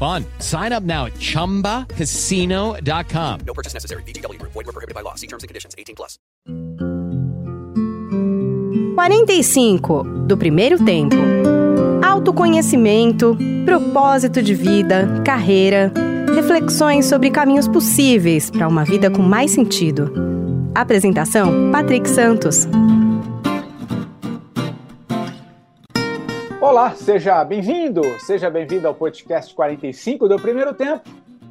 fun. Sign up now at ChumbaCasino.com. No purchase necessary. BGW. Void were prohibited by law. See terms and conditions. 18 plus. 45 do primeiro tempo. Autoconhecimento, propósito de vida, carreira, reflexões sobre caminhos possíveis para uma vida com mais sentido. Apresentação: Patrick Santos. Olá, seja bem-vindo, seja bem-vindo ao podcast 45 do Primeiro Tempo.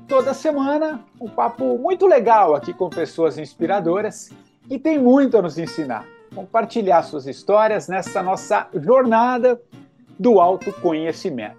Toda semana, um papo muito legal aqui com pessoas inspiradoras que têm muito a nos ensinar. Compartilhar suas histórias nessa nossa jornada do autoconhecimento.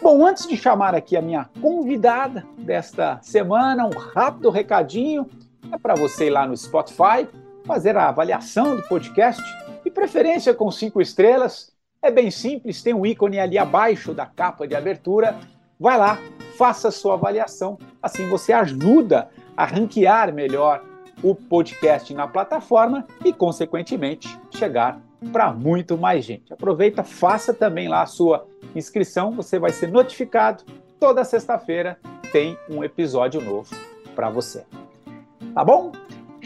Bom, antes de chamar aqui a minha convidada desta semana, um rápido recadinho é para você ir lá no Spotify, fazer a avaliação do podcast, de preferência com cinco estrelas é bem simples, tem um ícone ali abaixo da capa de abertura. Vai lá, faça a sua avaliação. Assim você ajuda a ranquear melhor o podcast na plataforma e, consequentemente, chegar para muito mais gente. Aproveita, faça também lá a sua inscrição, você vai ser notificado. Toda sexta-feira tem um episódio novo para você. Tá bom?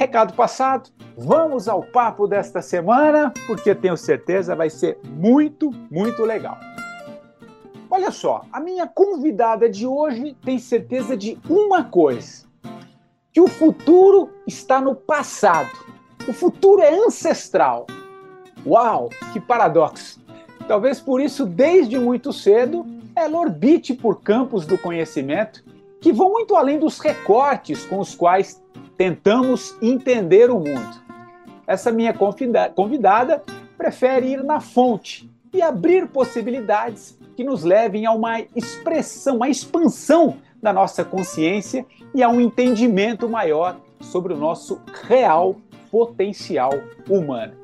Recado passado, vamos ao papo desta semana, porque tenho certeza vai ser muito, muito legal. Olha só, a minha convidada de hoje tem certeza de uma coisa: que o futuro está no passado. O futuro é ancestral. Uau, que paradoxo! Talvez por isso, desde muito cedo, ela orbite por campos do conhecimento que vão muito além dos recortes com os quais tentamos entender o mundo. Essa minha convidada prefere ir na fonte e abrir possibilidades que nos levem a uma expressão, uma expansão da nossa consciência e a um entendimento maior sobre o nosso real potencial humano.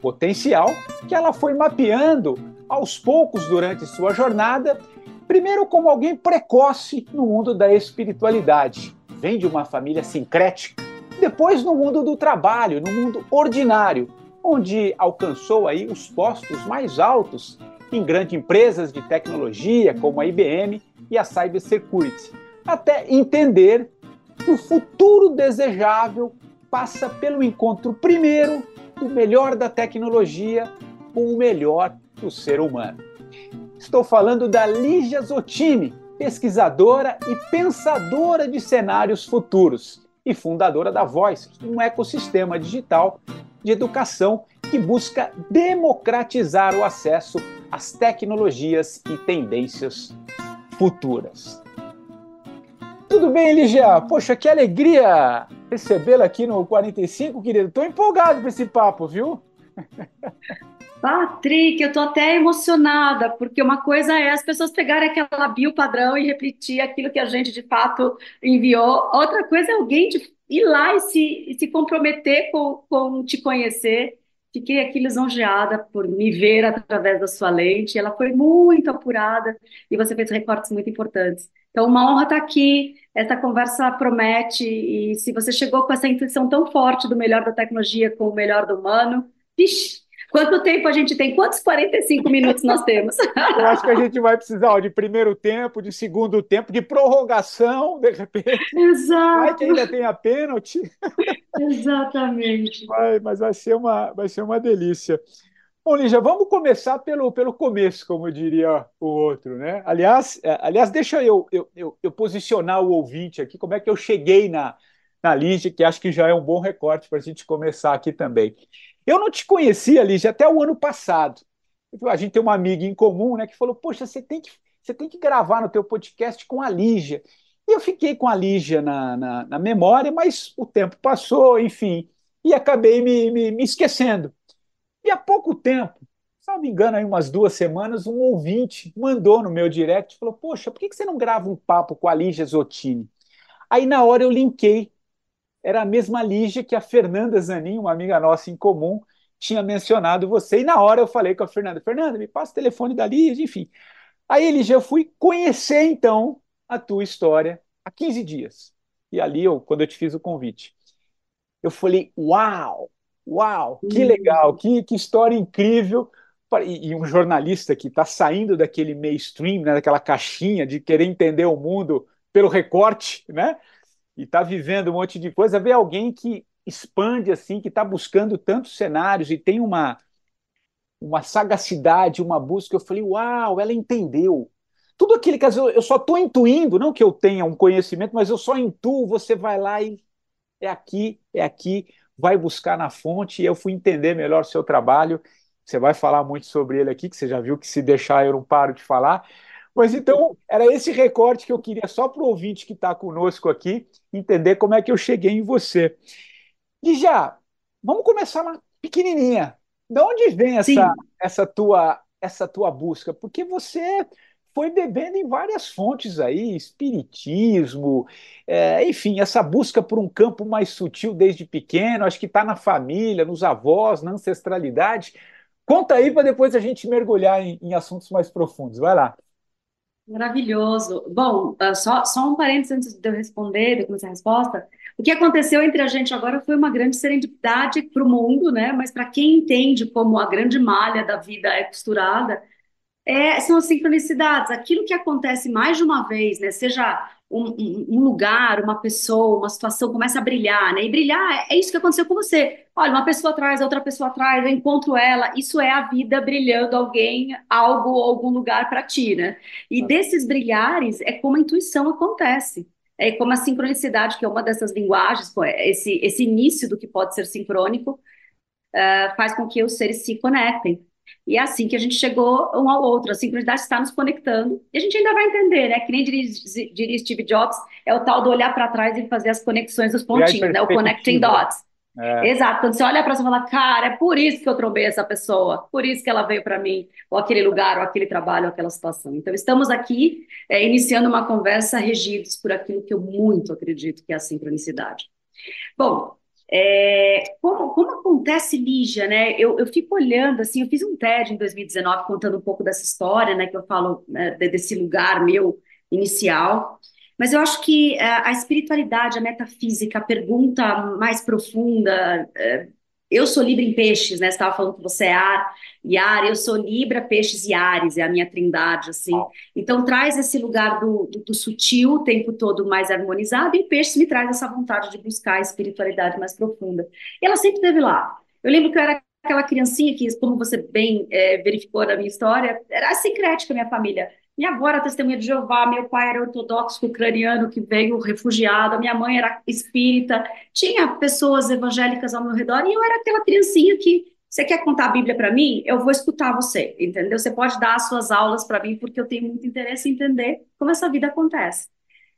Potencial que ela foi mapeando aos poucos durante sua jornada, primeiro como alguém precoce no mundo da espiritualidade, vem de uma família sincrética, depois no mundo do trabalho, no mundo ordinário, onde alcançou aí os postos mais altos em grandes empresas de tecnologia como a IBM e a Cybersecurity, até entender que o futuro desejável passa pelo encontro primeiro do melhor da tecnologia com o melhor do ser humano. Estou falando da Lígia Zottini, pesquisadora e pensadora de cenários futuros e fundadora da Voice, um ecossistema digital de educação que busca democratizar o acesso às tecnologias e tendências futuras. Tudo bem, Lígia? Poxa, que alegria recebê-la aqui no 45, querido. Estou empolgado com esse papo, viu? Patrick, eu estou até emocionada, porque uma coisa é as pessoas pegarem aquela bio padrão e repetir aquilo que a gente de fato enviou, outra coisa é alguém de ir lá e se, e se comprometer com, com te conhecer. Fiquei aqui lisonjeada por me ver através da sua lente, ela foi muito apurada e você fez recortes muito importantes. Então, uma honra estar aqui, essa conversa promete, e se você chegou com essa intuição tão forte do melhor da tecnologia com o melhor do humano, vixe, Quanto tempo a gente tem? Quantos 45 minutos nós temos? Eu acho que a gente vai precisar ó, de primeiro tempo, de segundo tempo, de prorrogação, de repente. Exato. Vai que ainda tem a pênalti. Exatamente. Vai, mas vai ser uma, vai ser uma delícia. Bom, Lígia, vamos começar pelo, pelo começo, como diria o outro, né? Aliás, é, aliás deixa eu, eu, eu, eu posicionar o ouvinte aqui, como é que eu cheguei na, na Lígia, que acho que já é um bom recorte para a gente começar aqui também. Eu não te conhecia, Lígia, até o ano passado. A gente tem uma amiga em comum, né, que falou: Poxa, você tem que, você tem que gravar no teu podcast com a Lígia. E eu fiquei com a Lígia na, na, na memória, mas o tempo passou, enfim, e acabei me, me, me esquecendo. E há pouco tempo, se não me engano, aí umas duas semanas, um ouvinte mandou no meu direct, falou, poxa, por que você não grava um papo com a Lígia Zottini? Aí na hora eu linkei, era a mesma Lígia que a Fernanda Zanin, uma amiga nossa em comum, tinha mencionado você, e na hora eu falei com a Fernanda, Fernanda, me passa o telefone da Lígia, enfim. Aí, Lígia, eu fui conhecer, então, a tua história há 15 dias. E ali, eu, quando eu te fiz o convite, eu falei, uau, uau, que legal, que, que história incrível. E, e um jornalista que está saindo daquele mainstream, né, daquela caixinha de querer entender o mundo pelo recorte, né? E está vivendo um monte de coisa, ver alguém que expande assim, que está buscando tantos cenários e tem uma, uma sagacidade, uma busca. Eu falei, uau, ela entendeu. Tudo aquilo que eu só estou intuindo, não que eu tenha um conhecimento, mas eu só intuo, você vai lá e é aqui, é aqui, vai buscar na fonte, e eu fui entender melhor o seu trabalho. Você vai falar muito sobre ele aqui, que você já viu que se deixar eu não paro de falar. Mas então, era esse recorte que eu queria só para o ouvinte que está conosco aqui entender como é que eu cheguei em você. E já, vamos começar uma pequenininha. De onde vem essa, essa, tua, essa tua busca? Porque você foi bebendo em várias fontes aí, espiritismo, é, enfim, essa busca por um campo mais sutil desde pequeno, acho que está na família, nos avós, na ancestralidade. Conta aí para depois a gente mergulhar em, em, assuntos mais profundos. Vai lá. Maravilhoso. Bom, ah, só, só um parênteses antes de eu responder, de começar a resposta. O que aconteceu entre a gente agora foi uma grande serendipidade para o mundo, né? Mas para quem entende como a grande malha da vida é costurada, é, são as sincronicidades, aquilo que acontece mais de uma vez, né? Seja um, um, lugar, uma pessoa, uma situação começa a brilhar, né? E brilhar é, é isso que aconteceu com você. Olha, uma pessoa atrás, outra pessoa atrás, eu encontro ela. Isso é a vida brilhando alguém, algo, algum lugar para ti, né? E desses brilhares é como a intuição acontece. É como a sincronicidade, que é uma dessas linguagens, esse, esse início do que pode ser sincrônico, uh, faz com que os seres se conectem. E é assim que a gente chegou um ao outro, a sincronicidade está nos conectando. E a gente ainda vai entender, né? Que nem diria, diria Steve Jobs, é o tal do olhar para trás e fazer as conexões dos pontinhos, né? O connecting dots. É. Exato, quando você olha para você e fala, cara, é por isso que eu trombei essa pessoa, por isso que ela veio para mim, ou aquele lugar, ou aquele trabalho, ou aquela situação. Então, estamos aqui é, iniciando uma conversa regidos por aquilo que eu muito acredito que é a sincronicidade. Bom, é, como, como, acontece, Lígia, né? Eu, eu, fico olhando, assim, eu fiz um TED em 2019 contando um pouco dessa história, né? Que eu falo né, desse lugar meu inicial. Mas eu acho que a, é, a espiritualidade, a metafísica, a pergunta mais profunda, é, eu sou Libra em peixes, né? Você estava falando que você é ar e ar, eu sou Libra, peixes e ares, é a minha trindade, assim. Então traz esse lugar do, do, do, sutil o tempo todo mais harmonizado, e peixes me traz essa vontade de buscar a espiritualidade mais profunda. E ela sempre esteve lá. Eu lembro que eu era aquela criancinha que, como você bem é, verificou na minha história, era sincrética minha família. Minha avó era testemunha de Jeová, meu pai era ortodoxo ucraniano que veio refugiado, minha mãe era espírita, tinha pessoas evangélicas ao meu redor e eu era aquela criancinha que você quer contar a Bíblia para mim? Eu vou escutar você, entendeu? Você pode dar as suas aulas para mim porque eu tenho muito interesse em entender como essa vida acontece.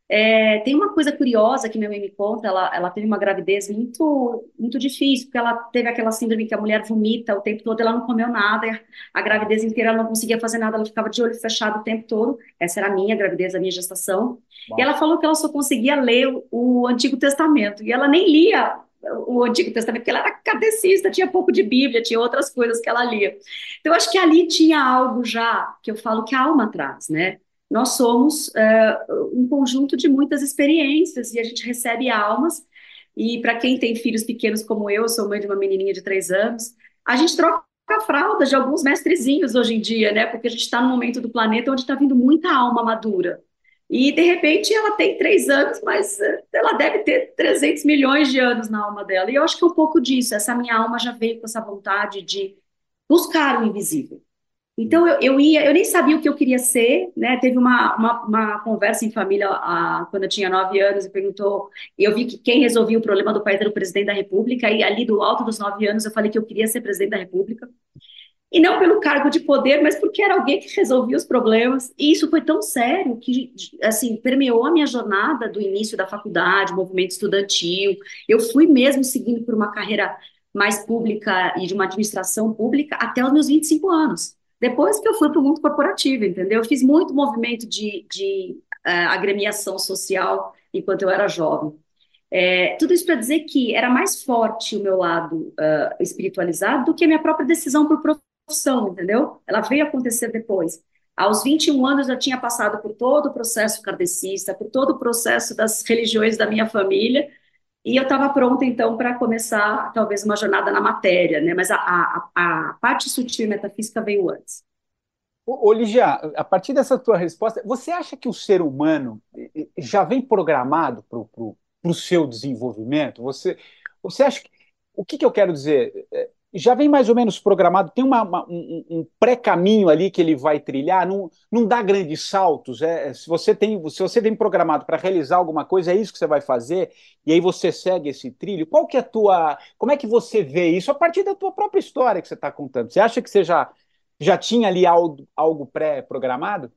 É, tem uma coisa curiosa que minha mãe me conta, ela, ela teve uma gravidez muito, muito difícil, porque ela teve aquela síndrome que a mulher vomita o tempo todo, ela não comeu nada, a gravidez inteira ela não conseguia fazer nada, ela ficava de olho fechado o tempo todo, essa era a minha gravidez, a minha gestação, e ela falou que ela só conseguia ler o, o Antigo Testamento, e ela nem lia o Antigo Testamento, porque ela era cadecista, tinha pouco de Bíblia, tinha outras coisas que ela lia. Então, acho que ali tinha algo já, que eu falo que a alma traz, né? Nós somos uh, um conjunto de muitas experiências e a gente recebe almas. E para quem tem filhos pequenos como eu, sou mãe de uma menininha de três anos, a gente troca a fralda de alguns mestrezinhos hoje em dia, né? Porque a gente está num momento do planeta onde está vindo muita alma madura. E, de repente, ela tem três anos, mas eh, ela deve ter 300 milhões de anos na alma dela. E eu acho que é um pouco disso. Essa minha alma já veio com essa vontade de buscar o invisível Então eu, eu ia, eu nem sabia o que eu queria ser, né? Teve uma, uma, uma conversa em família a, quando eu tinha nove anos e perguntou, eu vi que quem resolvia o problema do país era o presidente da República e ali do alto dos nove anos eu falei que eu queria ser presidente da República e não pelo cargo de poder, mas porque era alguém que resolvia os problemas. E isso foi tão sério que, assim, permeou a minha jornada do início da faculdade, movimento estudantil. Eu fui mesmo seguindo por uma carreira mais pública e de uma administração pública até os meus 25 anos. Depois que eu fui para o mundo corporativo, entendeu? Eu fiz muito movimento de, de uh, agremiação social enquanto eu era jovem. É, tudo isso para dizer que era mais forte o meu lado uh, espiritualizado do que a minha própria decisão por profissão, entendeu? Ela veio acontecer depois. Aos 21 anos eu tinha passado por todo o processo kardecista, por todo o processo das religiões da minha família, e eu estava pronta então para começar talvez uma jornada na matéria, né? Mas a, a, a parte sutil metafísica veio antes. Ô, Ligia, a partir dessa tua resposta, você acha que o ser humano já vem programado para o seu desenvolvimento? Você, você acha que. O que, que eu quero dizer? É, já vem mais ou menos programado, tem uma, uma, um, um pré-caminho ali que ele vai trilhar, não, não dá grandes saltos. É, se você tem, se você programado para realizar alguma coisa, é isso que você vai fazer, e aí você segue esse trilho. Qual que é a tua. Como é que você vê isso a partir da tua própria história que você está contando? Você acha que você já, já tinha ali algo, algo pré-programado?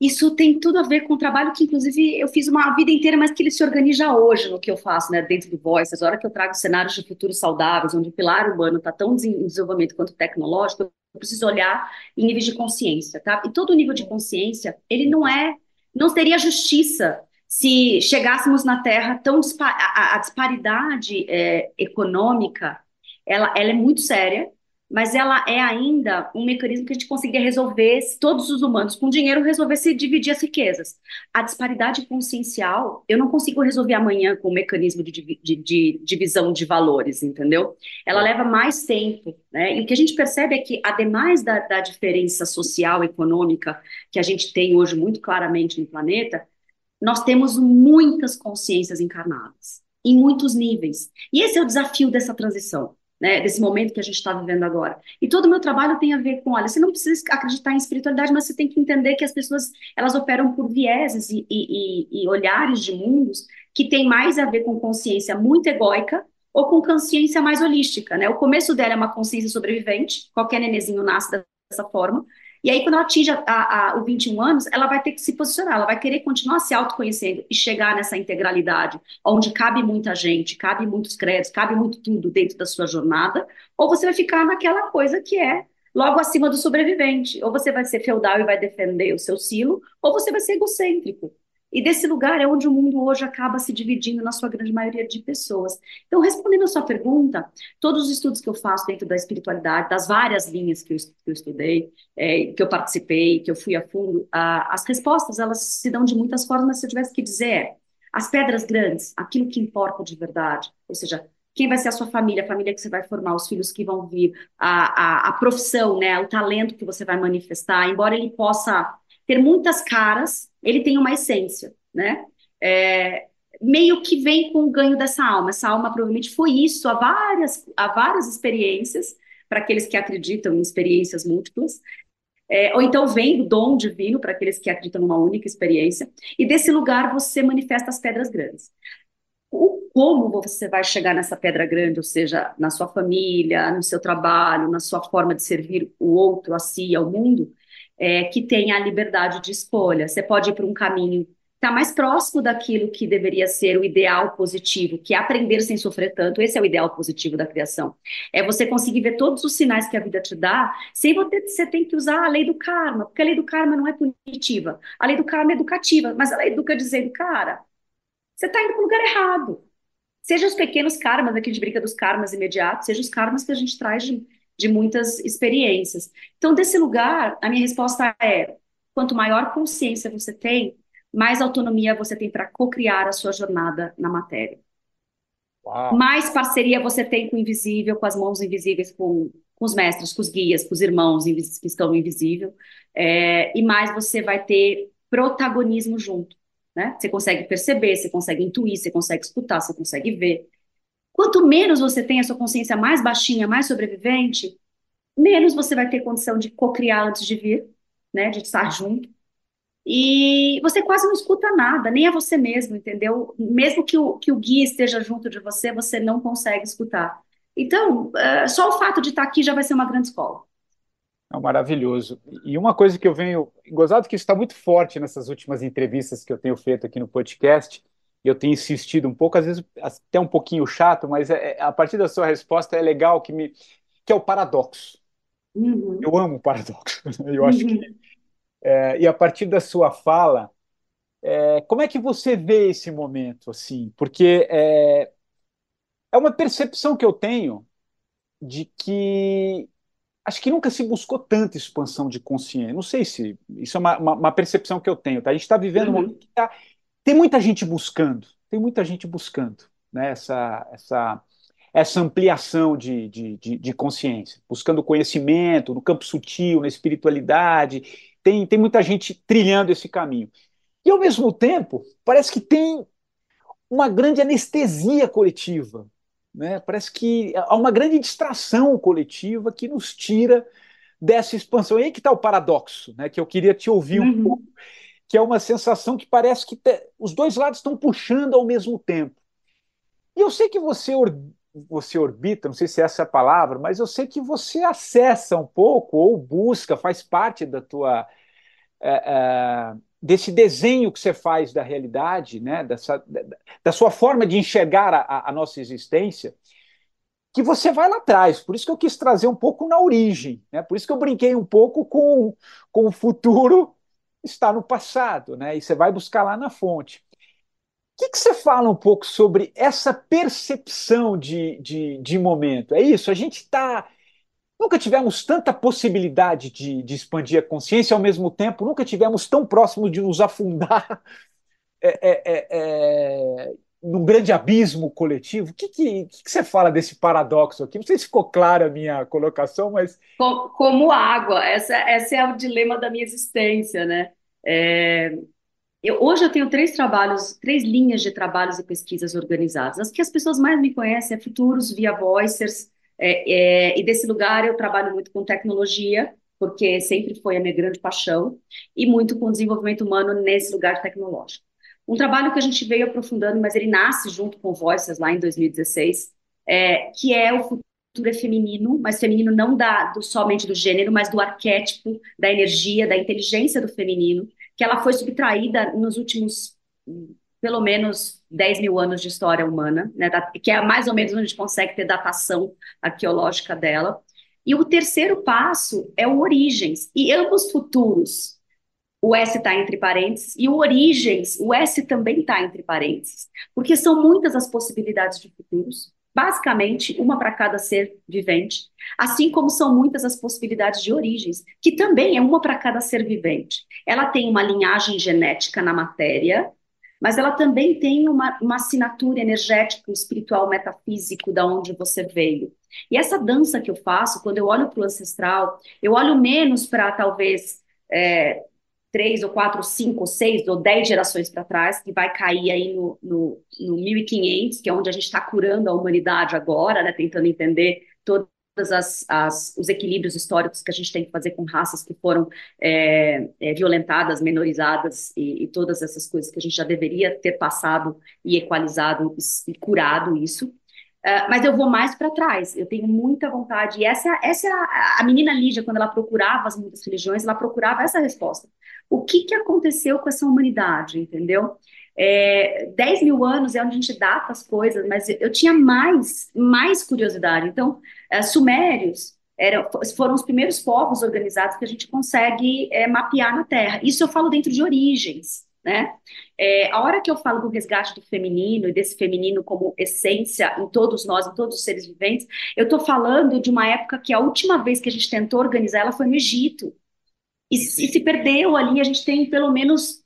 Isso tem tudo a ver com o trabalho que, inclusive, eu fiz uma vida inteira, mas que ele se organiza hoje no que eu faço, né, dentro do Voices. A hora que eu trago cenários de futuro saudáveis, onde o pilar humano está tão em desenvolvimento quanto tecnológico, eu preciso olhar em níveis de consciência, tá? E todo nível de consciência, ele não é, não seria justiça se chegássemos na Terra tão a, a disparidade é, econômica, ela, ela é muito séria mas ela é ainda um mecanismo que a gente conseguia resolver se todos os humanos com dinheiro resolvessem dividir as riquezas. A disparidade consciencial, eu não consigo resolver amanhã com o mecanismo de, de, de divisão de valores, entendeu? Ela leva mais tempo, né? E o que a gente percebe é que, ademais da, da diferença social, econômica, que a gente tem hoje muito claramente no planeta, nós temos muitas consciências encarnadas, em muitos níveis. E esse é o desafio dessa transição né, desse momento que a gente está vivendo agora. E todo o meu trabalho tem a ver com, olha, você não precisa acreditar em espiritualidade, mas você tem que entender que as pessoas, elas operam por vieses e, e, e olhares de mundos que tem mais a ver com consciência muito egóica ou com consciência mais holística, né? O começo dela é uma consciência sobrevivente, qualquer nenezinho nasce dessa forma, e aí, quando ela atinge a, a, a, o 21 anos, ela vai ter que se posicionar, ela vai querer continuar se autoconhecendo e chegar nessa integralidade, onde cabe muita gente, cabe muitos créditos, cabe muito tudo dentro da sua jornada, ou você vai ficar naquela coisa que é logo acima do sobrevivente, ou você vai ser feudal e vai defender o seu silo, ou você vai ser egocêntrico. E desse lugar é onde o mundo hoje acaba se dividindo na sua grande maioria de pessoas. Então, respondendo a sua pergunta, todos os estudos que eu faço dentro da espiritualidade, das várias linhas que eu, estudei, é, que eu participei, que eu fui a fundo, a, as respostas elas se dão de muitas formas, mas se eu tivesse que dizer é, as pedras grandes, aquilo que importa de verdade, ou seja, quem vai ser a sua família, a família que você vai formar, os filhos que vão vir, a, a, a profissão, né, o talento que você vai manifestar, embora ele possa ter muitas caras, ele tem uma essência, né? É, meio que vem com o ganho dessa alma. Essa alma provavelmente foi isso há várias, há várias experiências, para aqueles que acreditam em experiências múltiplas, é, ou então vem do dom divino para aqueles que acreditam numa única experiência, e desse lugar você manifesta as pedras grandes. O como você vai chegar nessa pedra grande, ou seja, na sua família, no seu trabalho, na sua forma de servir o outro, a si, ao mundo, é, que tenha a liberdade de escolha. Você pode ir para um caminho está mais próximo daquilo que deveria ser o ideal positivo, que é aprender sem sofrer tanto. Esse é o ideal positivo da criação. É você conseguir ver todos os sinais que a vida te dá, sem você, você que usar a lei do karma, porque a lei do karma não é punitiva. A lei do karma é educativa, mas ela educa dizendo, cara, você está indo para o lugar errado. Seja os pequenos karmas, aqui a gente brinca dos karmas imediatos, seja os karmas que a gente traz de de muitas experiências. Então, desse lugar, a minha resposta é: quanto maior consciência você tem, mais autonomia você tem para co-criar a sua jornada na matéria. Uau. Mais parceria você tem com o invisível, com as mãos invisíveis, com, com os mestres, com os guias, com os irmãos que estão no invisível, é, e mais você vai ter protagonismo junto. Né? Você consegue perceber, você consegue intuir, você consegue escutar, você consegue ver. Quanto menos você tem a sua consciência mais baixinha, mais sobrevivente, menos você vai ter condição de cocriar antes de vir, né, de estar junto. E você quase não escuta nada, nem a você mesmo, entendeu? Mesmo que o, que o guia esteja junto de você, você não consegue escutar. Então, uh, só o fato de estar aqui já vai ser uma grande escola. É maravilhoso. E uma coisa que eu venho gozado que isso está muito forte nessas últimas entrevistas que eu tenho feito aqui no podcast, eu tenho insistido um pouco, às vezes até um pouquinho chato, mas é, é a partir da sua resposta é legal que me que é o paradoxo. Uhum. Eu amo o paradoxo. Eu acho uhum. que é, e a partir da sua fala, é, como é que você vê esse momento assim? Porque é, é uma percepção que eu tenho de que acho que nunca se buscou tanta expansão de consciência. Não sei se isso é uma, uma, uma percepção que eu tenho. Tá? A gente está vivendo uhum. um momento que tá, tem muita gente buscando, tem muita gente buscando né? essa, essa, essa ampliação de, de, de, de consciência, buscando conhecimento no campo sutil, na espiritualidade. Tem, tem muita gente trilhando esse caminho. E, ao mesmo tempo, parece que tem uma grande anestesia coletiva né? Parece que há uma grande distração coletiva que nos tira dessa expansão. E aí que está o paradoxo, né? que eu queria te ouvir um uhum. pouco, que é uma sensação que parece que te... os dois lados estão puxando ao mesmo tempo. E eu sei que você, or... você orbita, não sei se é essa a palavra, mas eu sei que você acessa um pouco, ou busca, faz parte da tua. É, é desse desenho que você faz da realidade, né, dessa, da sua forma de enxergar a, a, nossa existência, que você vai lá atrás. Por isso que eu quis trazer um pouco na origem, né? por isso que eu brinquei um pouco com, com o futuro está no passado, né? e você vai buscar lá na fonte. O que, que você fala um pouco sobre essa percepção de, de, de momento? É isso? A gente está Nunca tivemos tanta possibilidade de, de, expandir a consciência, ao mesmo tempo, nunca tivemos tão próximo de nos afundar é, é, é, é num grande abismo coletivo. O que, que, que, você fala desse paradoxo aqui? Não sei se ficou clara a minha colocação, mas. Como, como água, essa, essa é o dilema da minha existência, né? É, eu, hoje eu tenho três trabalhos, três linhas de trabalhos e pesquisas organizadas. As que as pessoas mais me conhecem é Futuros, Via Voicers é, é, e desse lugar eu trabalho muito com tecnologia, porque sempre foi a minha grande paixão, e muito com desenvolvimento humano nesse lugar tecnológico. Um trabalho que a gente veio aprofundando, mas ele nasce junto com Voices lá em 2016, é, que é o futuro é feminino, mas feminino não da, do, somente do gênero, mas do arquétipo, da energia, da inteligência do feminino, que ela foi subtraída nos últimos pelo menos 10 mil anos de história humana, né, que é mais ou menos onde a gente consegue ter datação arqueológica dela. E o terceiro passo é o Origens, e ambos futuros. O S está entre parênteses, e o Origens, o S também está entre parênteses, porque são muitas as possibilidades de futuros, basicamente uma para cada ser vivente, assim como são muitas as possibilidades de origens, que também é uma para cada ser vivente. Ela tem uma linhagem genética na matéria, mas ela também tem uma, uma assinatura energética, espiritual, metafísico, da onde você veio. E essa dança que eu faço, quando eu olho para o ancestral, eu olho menos para talvez é, três ou quatro, cinco, seis ou dez gerações para trás, que vai cair aí no, no, no 1500, que é onde a gente está curando a humanidade agora, né, tentando entender todo todos as, as, os equilíbrios históricos que a gente tem que fazer com raças que foram é, é, violentadas, menorizadas e, e, todas essas coisas que a gente já deveria ter passado e equalizado e curado isso. Uh, mas eu vou mais para trás, eu tenho muita vontade. E essa, essa a, menina Lígia, quando ela procurava as muitas religiões, ela procurava essa resposta. O que, que aconteceu com essa humanidade, entendeu? É, 10 mil anos é onde a gente data as coisas, mas eu tinha mais, mais curiosidade. Então, é, sumérios eram, foram os primeiros povos organizados que a gente consegue é, mapear na Terra. Isso eu falo dentro de origens. Né? É, a hora que eu falo do resgate do feminino e desse feminino como essência em todos nós, em todos os seres viventes, eu estou falando de uma época que a última vez que a gente tentou organizar ela foi no Egito. E, e se perdeu ali, a gente tem pelo menos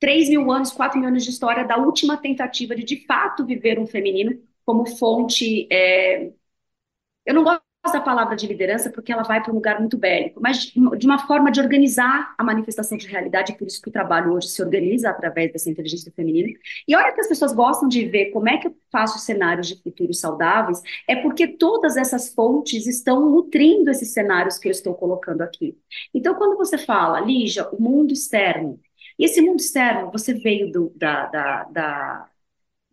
3 mil anos, 4 mil anos de história da última tentativa de, de fato, viver um feminino como fonte. É... Eu não gosto da palavra de liderança porque ela vai para um lugar muito bélico, mas de uma forma de organizar a manifestação de realidade, por isso que o trabalho hoje se organiza através dessa inteligência feminina. E olha que as pessoas gostam de ver como é que eu faço cenários de futuros saudáveis, é porque todas essas fontes estão nutrindo esses cenários que eu estou colocando aqui. Então, quando você fala, Lígia, o mundo externo, e esse mundo externo, você veio do, da, da, da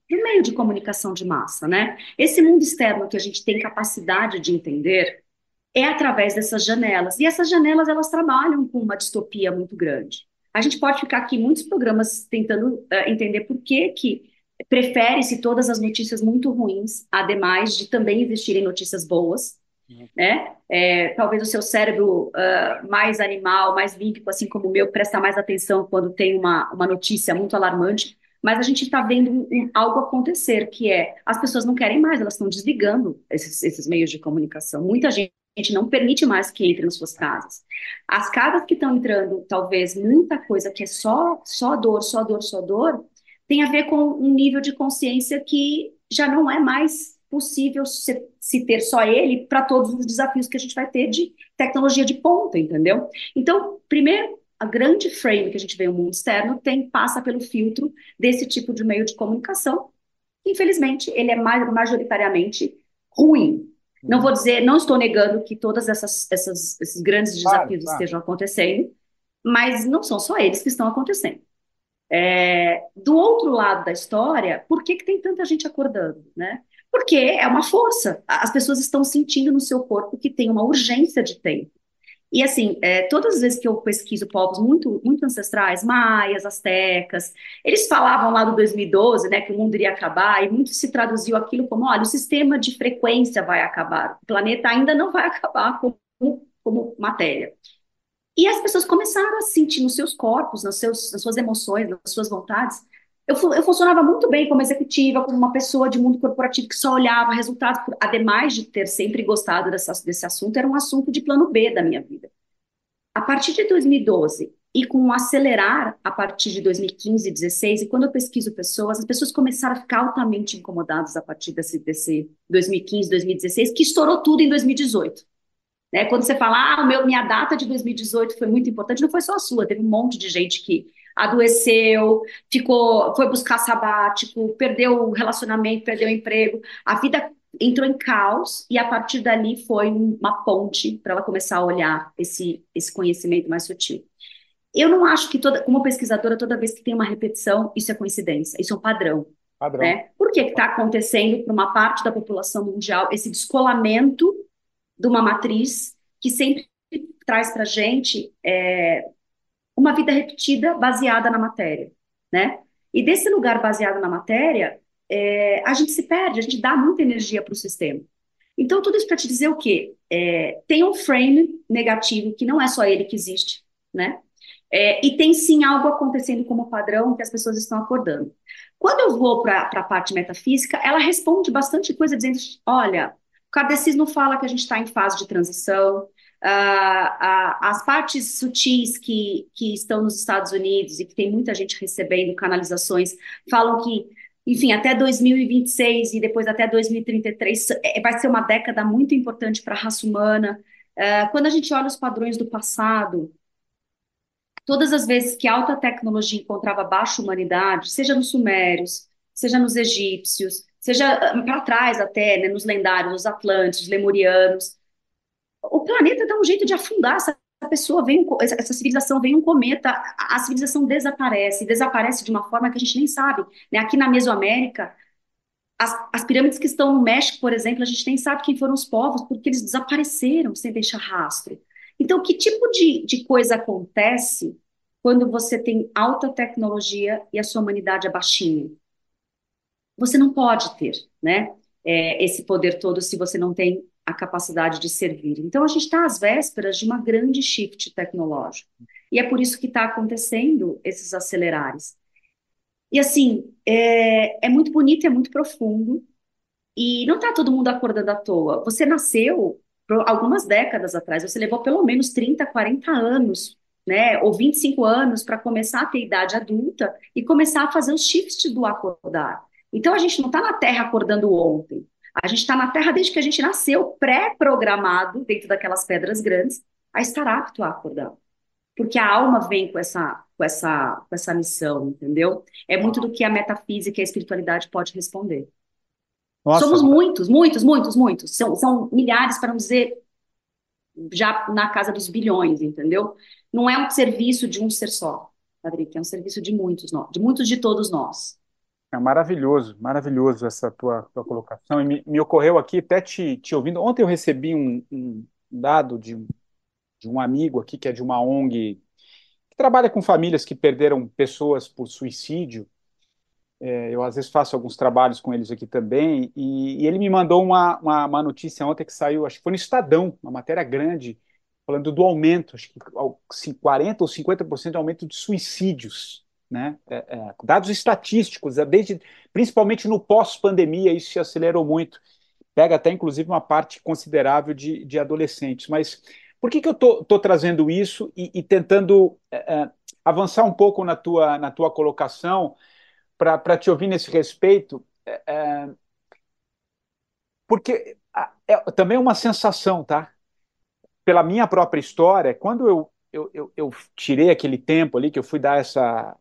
do meio de comunicação de massa, né? Esse mundo externo que a gente tem capacidade de entender é através dessas janelas. E essas janelas, elas trabalham com uma distopia muito grande. A gente pode ficar aqui muitos programas tentando uh, entender por que que prefere-se todas as notícias muito ruins, ademais de também investir em notícias boas, uhum. né? É, talvez o seu cérebro uh, mais animal, mais límpico, assim como o meu, presta mais atenção quando tem uma, uma notícia muito alarmante, mas a gente está vendo algo acontecer, que é as pessoas não querem mais, elas estão desligando esses, esses meios de comunicação. Muita gente não permite mais que entre nas suas casas. As casas que estão entrando, talvez muita coisa que é só, só dor, só dor, só dor, tem a ver com um nível de consciência que já não é mais possível se, se ter só ele para todos os desafios que a gente vai ter de tecnologia de ponta, entendeu? Então, primeiro, a grande frame que a gente vê no mundo externo tem passa pelo filtro desse tipo de meio de comunicação. Infelizmente, ele é majoritariamente ruim. Não vou dizer, não estou negando que todas essas, essas esses grandes desafios claro, claro. estejam acontecendo, mas não são só eles que estão acontecendo. É, do outro lado da história, por que, que tem tanta gente acordando, né? Porque é uma força. As pessoas estão sentindo no seu corpo que tem uma urgência de tempo. E assim, é, todas as vezes que eu pesquiso povos muito, muito ancestrais, maias, astecas, eles falavam lá do 2012, né, que o mundo iria acabar, e muito se traduziu aquilo como, olha, o sistema de frequência vai acabar, o planeta ainda não vai acabar como, como matéria. E as pessoas começaram a sentir nos seus corpos, nos seus, nas suas emoções, nas suas vontades, eu, eu funcionava muito bem como executiva, como uma pessoa de mundo corporativo que só olhava resultados, ademais de ter sempre gostado dessa, desse assunto, era um assunto de plano B da minha vida. A partir de 2012 e com um acelerar a partir de 2015 e 2016, e quando eu pesquiso pessoas, as pessoas começaram a ficar altamente incomodadas a partir desse, desse 2015, 2016, que estourou tudo em 2018. Né? Quando você fala, ah, meu, minha data de 2018 foi muito importante, não foi só a sua, teve um monte de gente que adoeceu, ficou, foi buscar sabático, perdeu o relacionamento, perdeu o emprego. A vida entrou em caos e a partir dali foi uma ponte para ela começar a olhar esse, esse conhecimento mais sutil. Eu não acho que toda, como pesquisadora, toda vez que tem uma repetição, isso é coincidência, isso é um padrão. padrão. Né? Por que está acontecendo para uma parte da população mundial esse descolamento de uma matriz que sempre traz para a gente é, uma vida repetida baseada na matéria, né? E desse lugar baseado na matéria, é, a gente se perde, a gente dá muita energia para o sistema. Então, tudo isso para te dizer o quê? É, tem um frame negativo, que não é só ele que existe, né? É, e tem sim algo acontecendo como padrão que as pessoas estão acordando. Quando eu vou para a parte metafísica, ela responde bastante coisa dizendo: olha, o kardecismo fala que a gente está em fase de transição, Uh, as partes sutis que, que estão nos Estados Unidos e que tem muita gente recebendo canalizações falam que, enfim, até 2026 e depois até 2033 é, vai ser uma década muito importante para a raça humana. Uh, quando a gente olha os padrões do passado, todas as vezes que alta tecnologia encontrava baixa humanidade, seja nos sumérios, seja nos egípcios, seja ah, para trás até, né, nos lendários, os atlantes, lemurianos, o planeta dá um jeito de afundar essa pessoa, vem um, essa civilização, vem um cometa, a, civilização desaparece, desaparece de uma forma que a gente nem sabe. Né? Aqui na Mesoamérica, as, as, pirâmides que estão no México, por exemplo, a gente nem sabe quem foram os povos, porque eles desapareceram sem deixar rastro. Então, que tipo de, de coisa acontece quando você tem alta tecnologia e a sua humanidade é baixinha? Você não pode ter, né? É, esse poder todo se você não tem a capacidade de servir. Então, a gente está às vésperas de uma grande shift tecnológico. E é por isso que está acontecendo esses acelerares. E, assim, é, é muito bonito, é muito profundo, e não está todo mundo acordando à toa. Você nasceu algumas décadas atrás, você levou pelo menos 30, 40 anos, né, ou 25 anos para começar a ter idade adulta e começar a fazer os shifts do acordar. Então, a gente não está na Terra acordando ontem. A gente está na Terra desde que a gente nasceu, pré-programado, dentro daquelas pedras grandes, a estar apto a acordar. Porque a alma vem com essa, com essa, com essa missão, entendeu? É muito do que a metafísica e a espiritualidade pode responder. Nossa, Somos muitos, muitos, muitos, muitos. São, são milhares, para não dizer já na casa dos bilhões, entendeu? Não é um serviço de um ser só, Patrick, é um serviço de muitos, de muitos de todos nós. É maravilhoso, maravilhoso essa tua, tua colocação. E me, me ocorreu aqui, até te, te ouvindo. Ontem eu recebi um, um dado de, de um amigo aqui, que é de uma ONG, que trabalha com famílias que perderam pessoas por suicídio. É, eu às vezes faço alguns trabalhos com eles aqui também, e, e ele me mandou uma, uma, uma notícia ontem que saiu, acho que foi no Estadão, uma matéria grande, falando do aumento, acho que ao- se 40% ou 50% de aumento de suicídios, né? É, é, dados estatísticos, é, desde, principalmente no pós-pandemia, isso se acelerou muito. Pega até, inclusive, uma parte considerável de, de adolescentes. Mas por que que eu estou trazendo isso e, e tentando é, é, avançar um pouco na tua, na tua colocação? para te ouvir nesse respeito, é, porque é também é uma sensação, tá? Pela minha própria história, quando eu, eu, eu, eu tirei aquele tempo ali, que eu fui dar essa.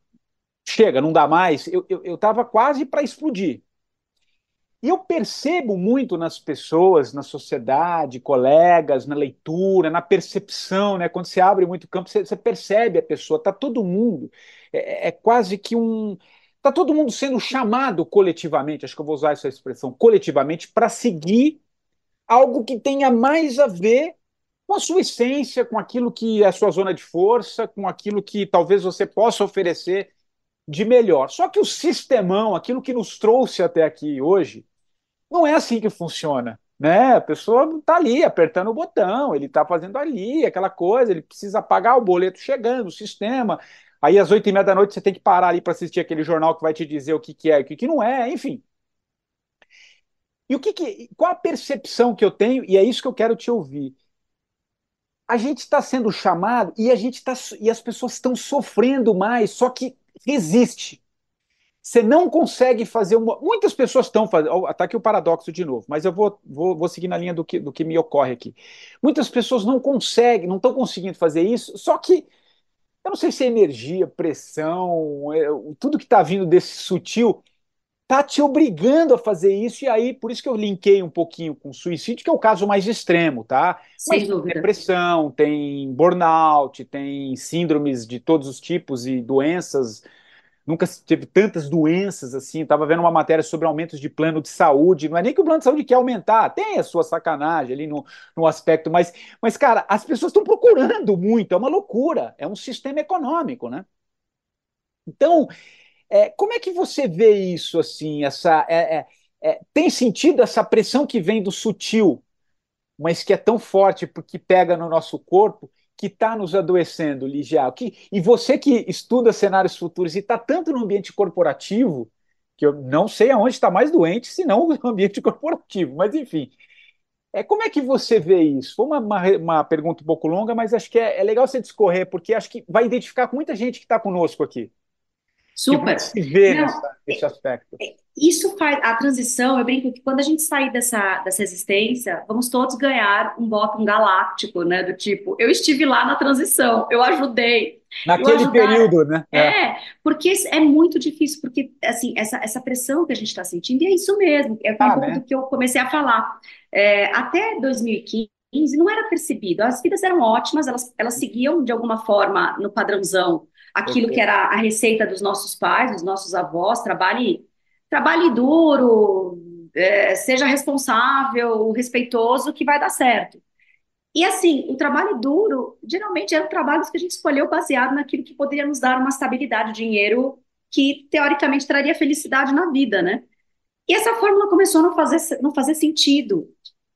Chega, não dá mais, eu estava eu, estava quase para explodir. E eu percebo muito nas pessoas, na sociedade, colegas, na leitura, na percepção, né? Quando você abre muito campo, você, você percebe a pessoa, tá todo mundo, é, é quase que um, tá todo mundo sendo chamado coletivamente, acho que eu vou usar essa expressão, coletivamente, para seguir algo que tenha mais a ver com a sua essência, com aquilo que é a sua zona de força, com aquilo que talvez você possa oferecer de melhor. Só que o sistemão, aquilo que nos trouxe até aqui hoje, não é assim que funciona. Né? A pessoa está ali apertando o botão, ele está fazendo ali aquela coisa, ele precisa pagar o boleto chegando, o sistema. Aí às oito e meia da noite você tem que parar ali para assistir aquele jornal que vai te dizer o que, que é e o que, que não é, enfim. E o que, que qual a percepção que eu tenho, e é isso que eu quero te ouvir. A gente está sendo chamado e a gente tá, e as pessoas estão sofrendo mais, só que resiste. Você não consegue fazer uma. Muitas pessoas estão fazendo. Está aqui o paradoxo de novo, mas eu vou, vou, vou seguir na linha do que, do que me ocorre aqui. Muitas pessoas não conseguem, não estão conseguindo fazer isso, só que eu não sei se é energia, pressão, é, tudo que está vindo desse sutil está te obrigando a fazer isso, e aí, por isso que eu linkei um pouquinho com suicídio, que é o caso mais extremo, tá? Sem Mas dúvida. tem depressão, tem burnout, tem síndromes de todos os tipos e doenças. Nunca teve tantas doenças assim. Estava vendo uma matéria sobre aumentos de plano de saúde. Não é nem que o plano de saúde quer aumentar, tem a sua sacanagem ali no, no aspecto, mas, mas, cara, as pessoas estão procurando muito, é uma loucura, é um sistema econômico, né? Então, é, como é que você vê isso assim? Essa, é, é, é, tem sentido essa pressão que vem do sutil, mas que é tão forte porque pega no nosso corpo, que está nos adoecendo, Ligia? Que, e você que estuda cenários futuros e está tanto no ambiente corporativo, que eu não sei aonde está mais doente, senão no ambiente corporativo, mas enfim. É, como é que você vê isso? Foi uma, uma, uma pergunta um pouco longa, mas acho que é, é legal você discorrer, porque acho que vai identificar com muita gente que está conosco aqui. Super. Se vê Não, nessa, nesse aspecto. Isso faz a transição. Eu brinco que quando a gente sair dessa, dessa existência, vamos todos ganhar um bottom galáctico, né? Do tipo, eu estive lá na transição, eu ajudei. Naquele ajudar- período, né? É, porque é muito difícil, porque assim, essa, essa pressão que a gente está sentindo, e é isso mesmo, é o Ah, ponto né? que eu comecei a falar. É, até 2015 não era percebido, as vidas eram ótimas, elas, elas seguiam de alguma forma no padrãozão aquilo que era a receita dos nossos pais, dos nossos avós, trabalhe, trabalhe duro, é, seja responsável, respeitoso, que vai dar certo. E assim, o trabalho duro, geralmente eram trabalhos que a gente escolheu baseado naquilo que poderia nos dar uma estabilidade, dinheiro, que teoricamente traria felicidade na vida, né? E essa fórmula começou a não fazer, não fazer sentido.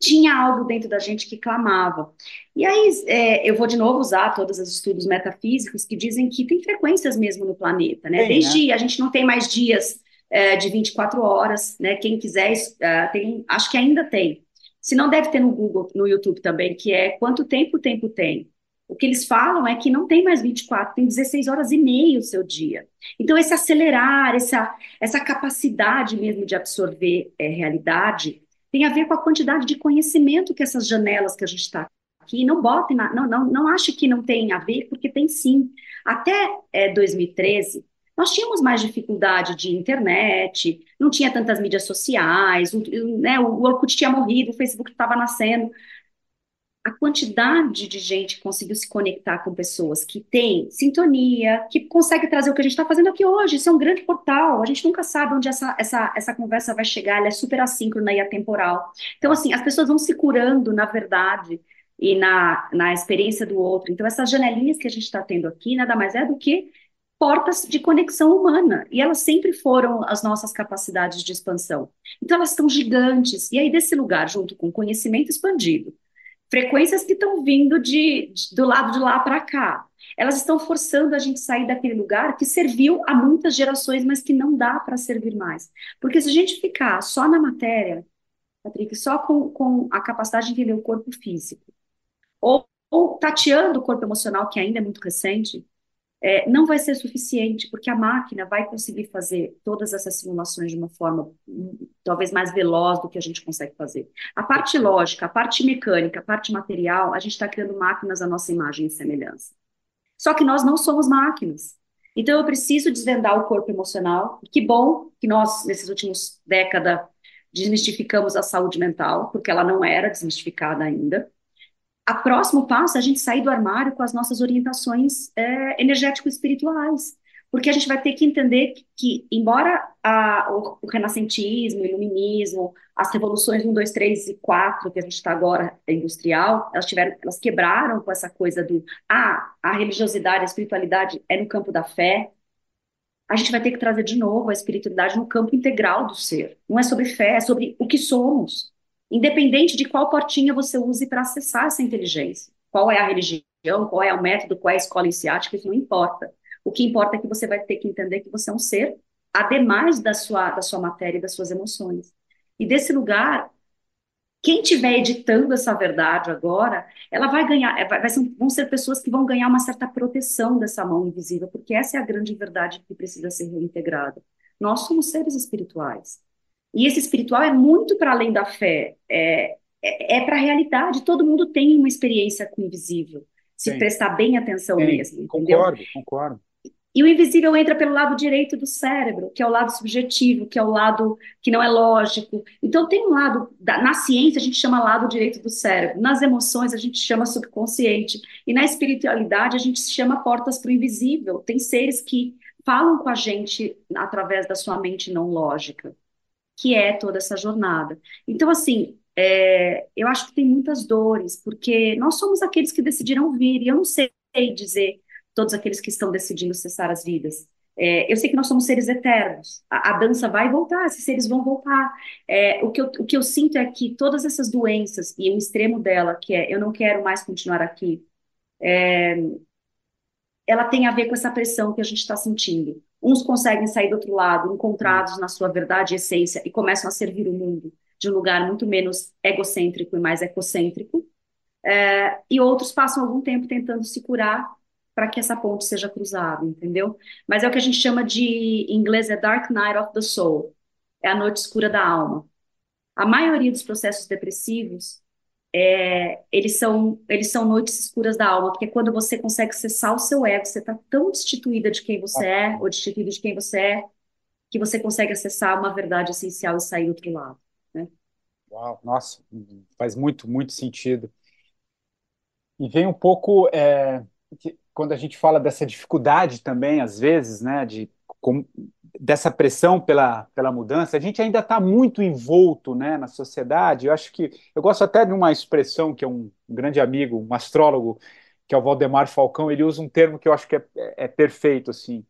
Tinha algo dentro da gente que clamava. E aí, é, eu vou de novo usar todos os estudos metafísicos que dizem que tem frequências mesmo no planeta, né? Tem, Desde a gente não tem mais dias é, de 24 horas, né? Quem quiser, é, tem, acho que ainda tem. Se não deve ter no Google, no YouTube também, que é quanto tempo o tempo tem. O que eles falam é que não tem mais 24, tem 16 horas e meia o seu dia. Então, esse acelerar, essa, essa capacidade mesmo de absorver é, realidade, tem a ver com a quantidade de conhecimento que essas janelas que a gente está aqui, não botem, não, não, não ache que não tem a ver, porque tem sim. Até é, 2013, nós tínhamos mais dificuldade de internet, não tinha tantas mídias sociais, o, né, o Orkut tinha morrido, o Facebook estava nascendo. A quantidade de gente que conseguiu se conectar com pessoas que têm sintonia, que consegue trazer o que a gente está fazendo aqui hoje. Isso é um grande portal. A gente nunca sabe onde essa, essa, essa conversa vai chegar, ela é super assíncrona e atemporal. Então, assim, as pessoas vão se curando, na verdade, e na, na experiência do outro. Então, essas janelinhas que a gente está tendo aqui nada mais é do que portas de conexão humana, e elas sempre foram as nossas capacidades de expansão. Então, elas estão gigantes, e aí, desse lugar, junto com conhecimento expandido, frequências que estão vindo de, de do lado de lá para cá, elas estão forçando a gente sair daquele lugar que serviu a muitas gerações, mas que não dá para servir mais. Porque se a gente ficar só na matéria, Patrick, só com, com a capacidade de entender o corpo físico, ou, ou tateando o corpo emocional, que ainda é muito recente, é, não vai ser suficiente, porque a máquina vai conseguir fazer todas essas simulações de uma forma hum, talvez mais veloz do que a gente consegue fazer. A parte lógica, a parte mecânica, a parte material, a gente está criando máquinas à nossa imagem e semelhança. Só que nós não somos máquinas. Então eu preciso desvendar o corpo emocional. Que bom que nós, nesses últimos décadas, desmistificamos a saúde mental, porque ela não era desmistificada ainda a próximo passo é a gente sair do armário com as nossas orientações é, energético-espirituais, porque a gente vai ter que entender que, embora a, o, o, renascentismo, o iluminismo, as revoluções 1, 2, 3 e 4, que a gente está agora industrial, elas tiveram, elas quebraram com essa coisa do ah, a religiosidade, a espiritualidade é no campo da fé. A gente vai ter que trazer de novo a espiritualidade no campo integral do ser. Não é sobre fé, é sobre o que somos independente de qual portinha você use para acessar essa inteligência. Qual é a religião, qual é o método, qual é a escola iniciática, isso não importa. O que importa é que você vai ter que entender que você é um ser, ademais da sua, da sua matéria e das suas emoções. E desse lugar, quem estiver editando essa verdade agora, ela vai ganhar, é, vai, vão ser pessoas que vão ganhar uma certa proteção dessa mão invisível, porque essa é a grande verdade que precisa ser reintegrada. Nós somos seres espirituais. E esse espiritual é muito para além da fé, é, é, é para a realidade. Todo mundo tem uma experiência com o invisível, se Sim. prestar bem atenção Sim. mesmo. Entendeu? Concordo, concordo. E o invisível entra pelo lado direito do cérebro, que é o lado subjetivo, que é o lado que não é lógico. Então, tem um lado, na ciência a gente chama lado direito do cérebro, nas emoções a gente chama subconsciente, e na espiritualidade a gente chama portas para o invisível. Tem seres que falam com a gente através da sua mente não lógica que é toda essa jornada. Então, assim, é, eu acho que tem muitas dores, porque nós somos aqueles que decidiram vir, e eu não sei dizer todos aqueles que estão decidindo cessar as vidas. É, eu sei que nós somos seres eternos, a, a, dança vai voltar, esses seres vão voltar. É, o, que eu, o que eu sinto é que todas essas doenças, e o extremo dela, que é eu não quero mais continuar aqui, é, ela tem a ver com essa pressão que a gente está sentindo. Uns conseguem sair do outro lado, encontrados na sua verdade e essência, e começam a servir o mundo de um lugar muito menos egocêntrico e mais ecocêntrico. É, e outros passam algum tempo tentando se curar para que essa ponte seja cruzada, entendeu? Mas é o que a gente chama de, em inglês, é Dark Night of the Soul, é a noite escura da alma. A maioria dos processos depressivos é, eles, são, eles são noites escuras da alma, porque quando você consegue cessar o seu ego, você está tão destituída de quem você é, ou destituído de quem você é, que você consegue acessar uma verdade essencial e sair do outro lado. Né? Uau, nossa, faz muito, muito sentido. E vem um pouco, é, quando a gente fala dessa dificuldade também, às vezes, né, de com, dessa pressão pela, pela mudança, a gente ainda está muito envolto né, na sociedade. Eu acho que eu gosto até de uma expressão que é um grande amigo, um astrólogo, que é o Valdemar Falcão, ele usa um termo que eu acho que é, é, é perfeito. Assim.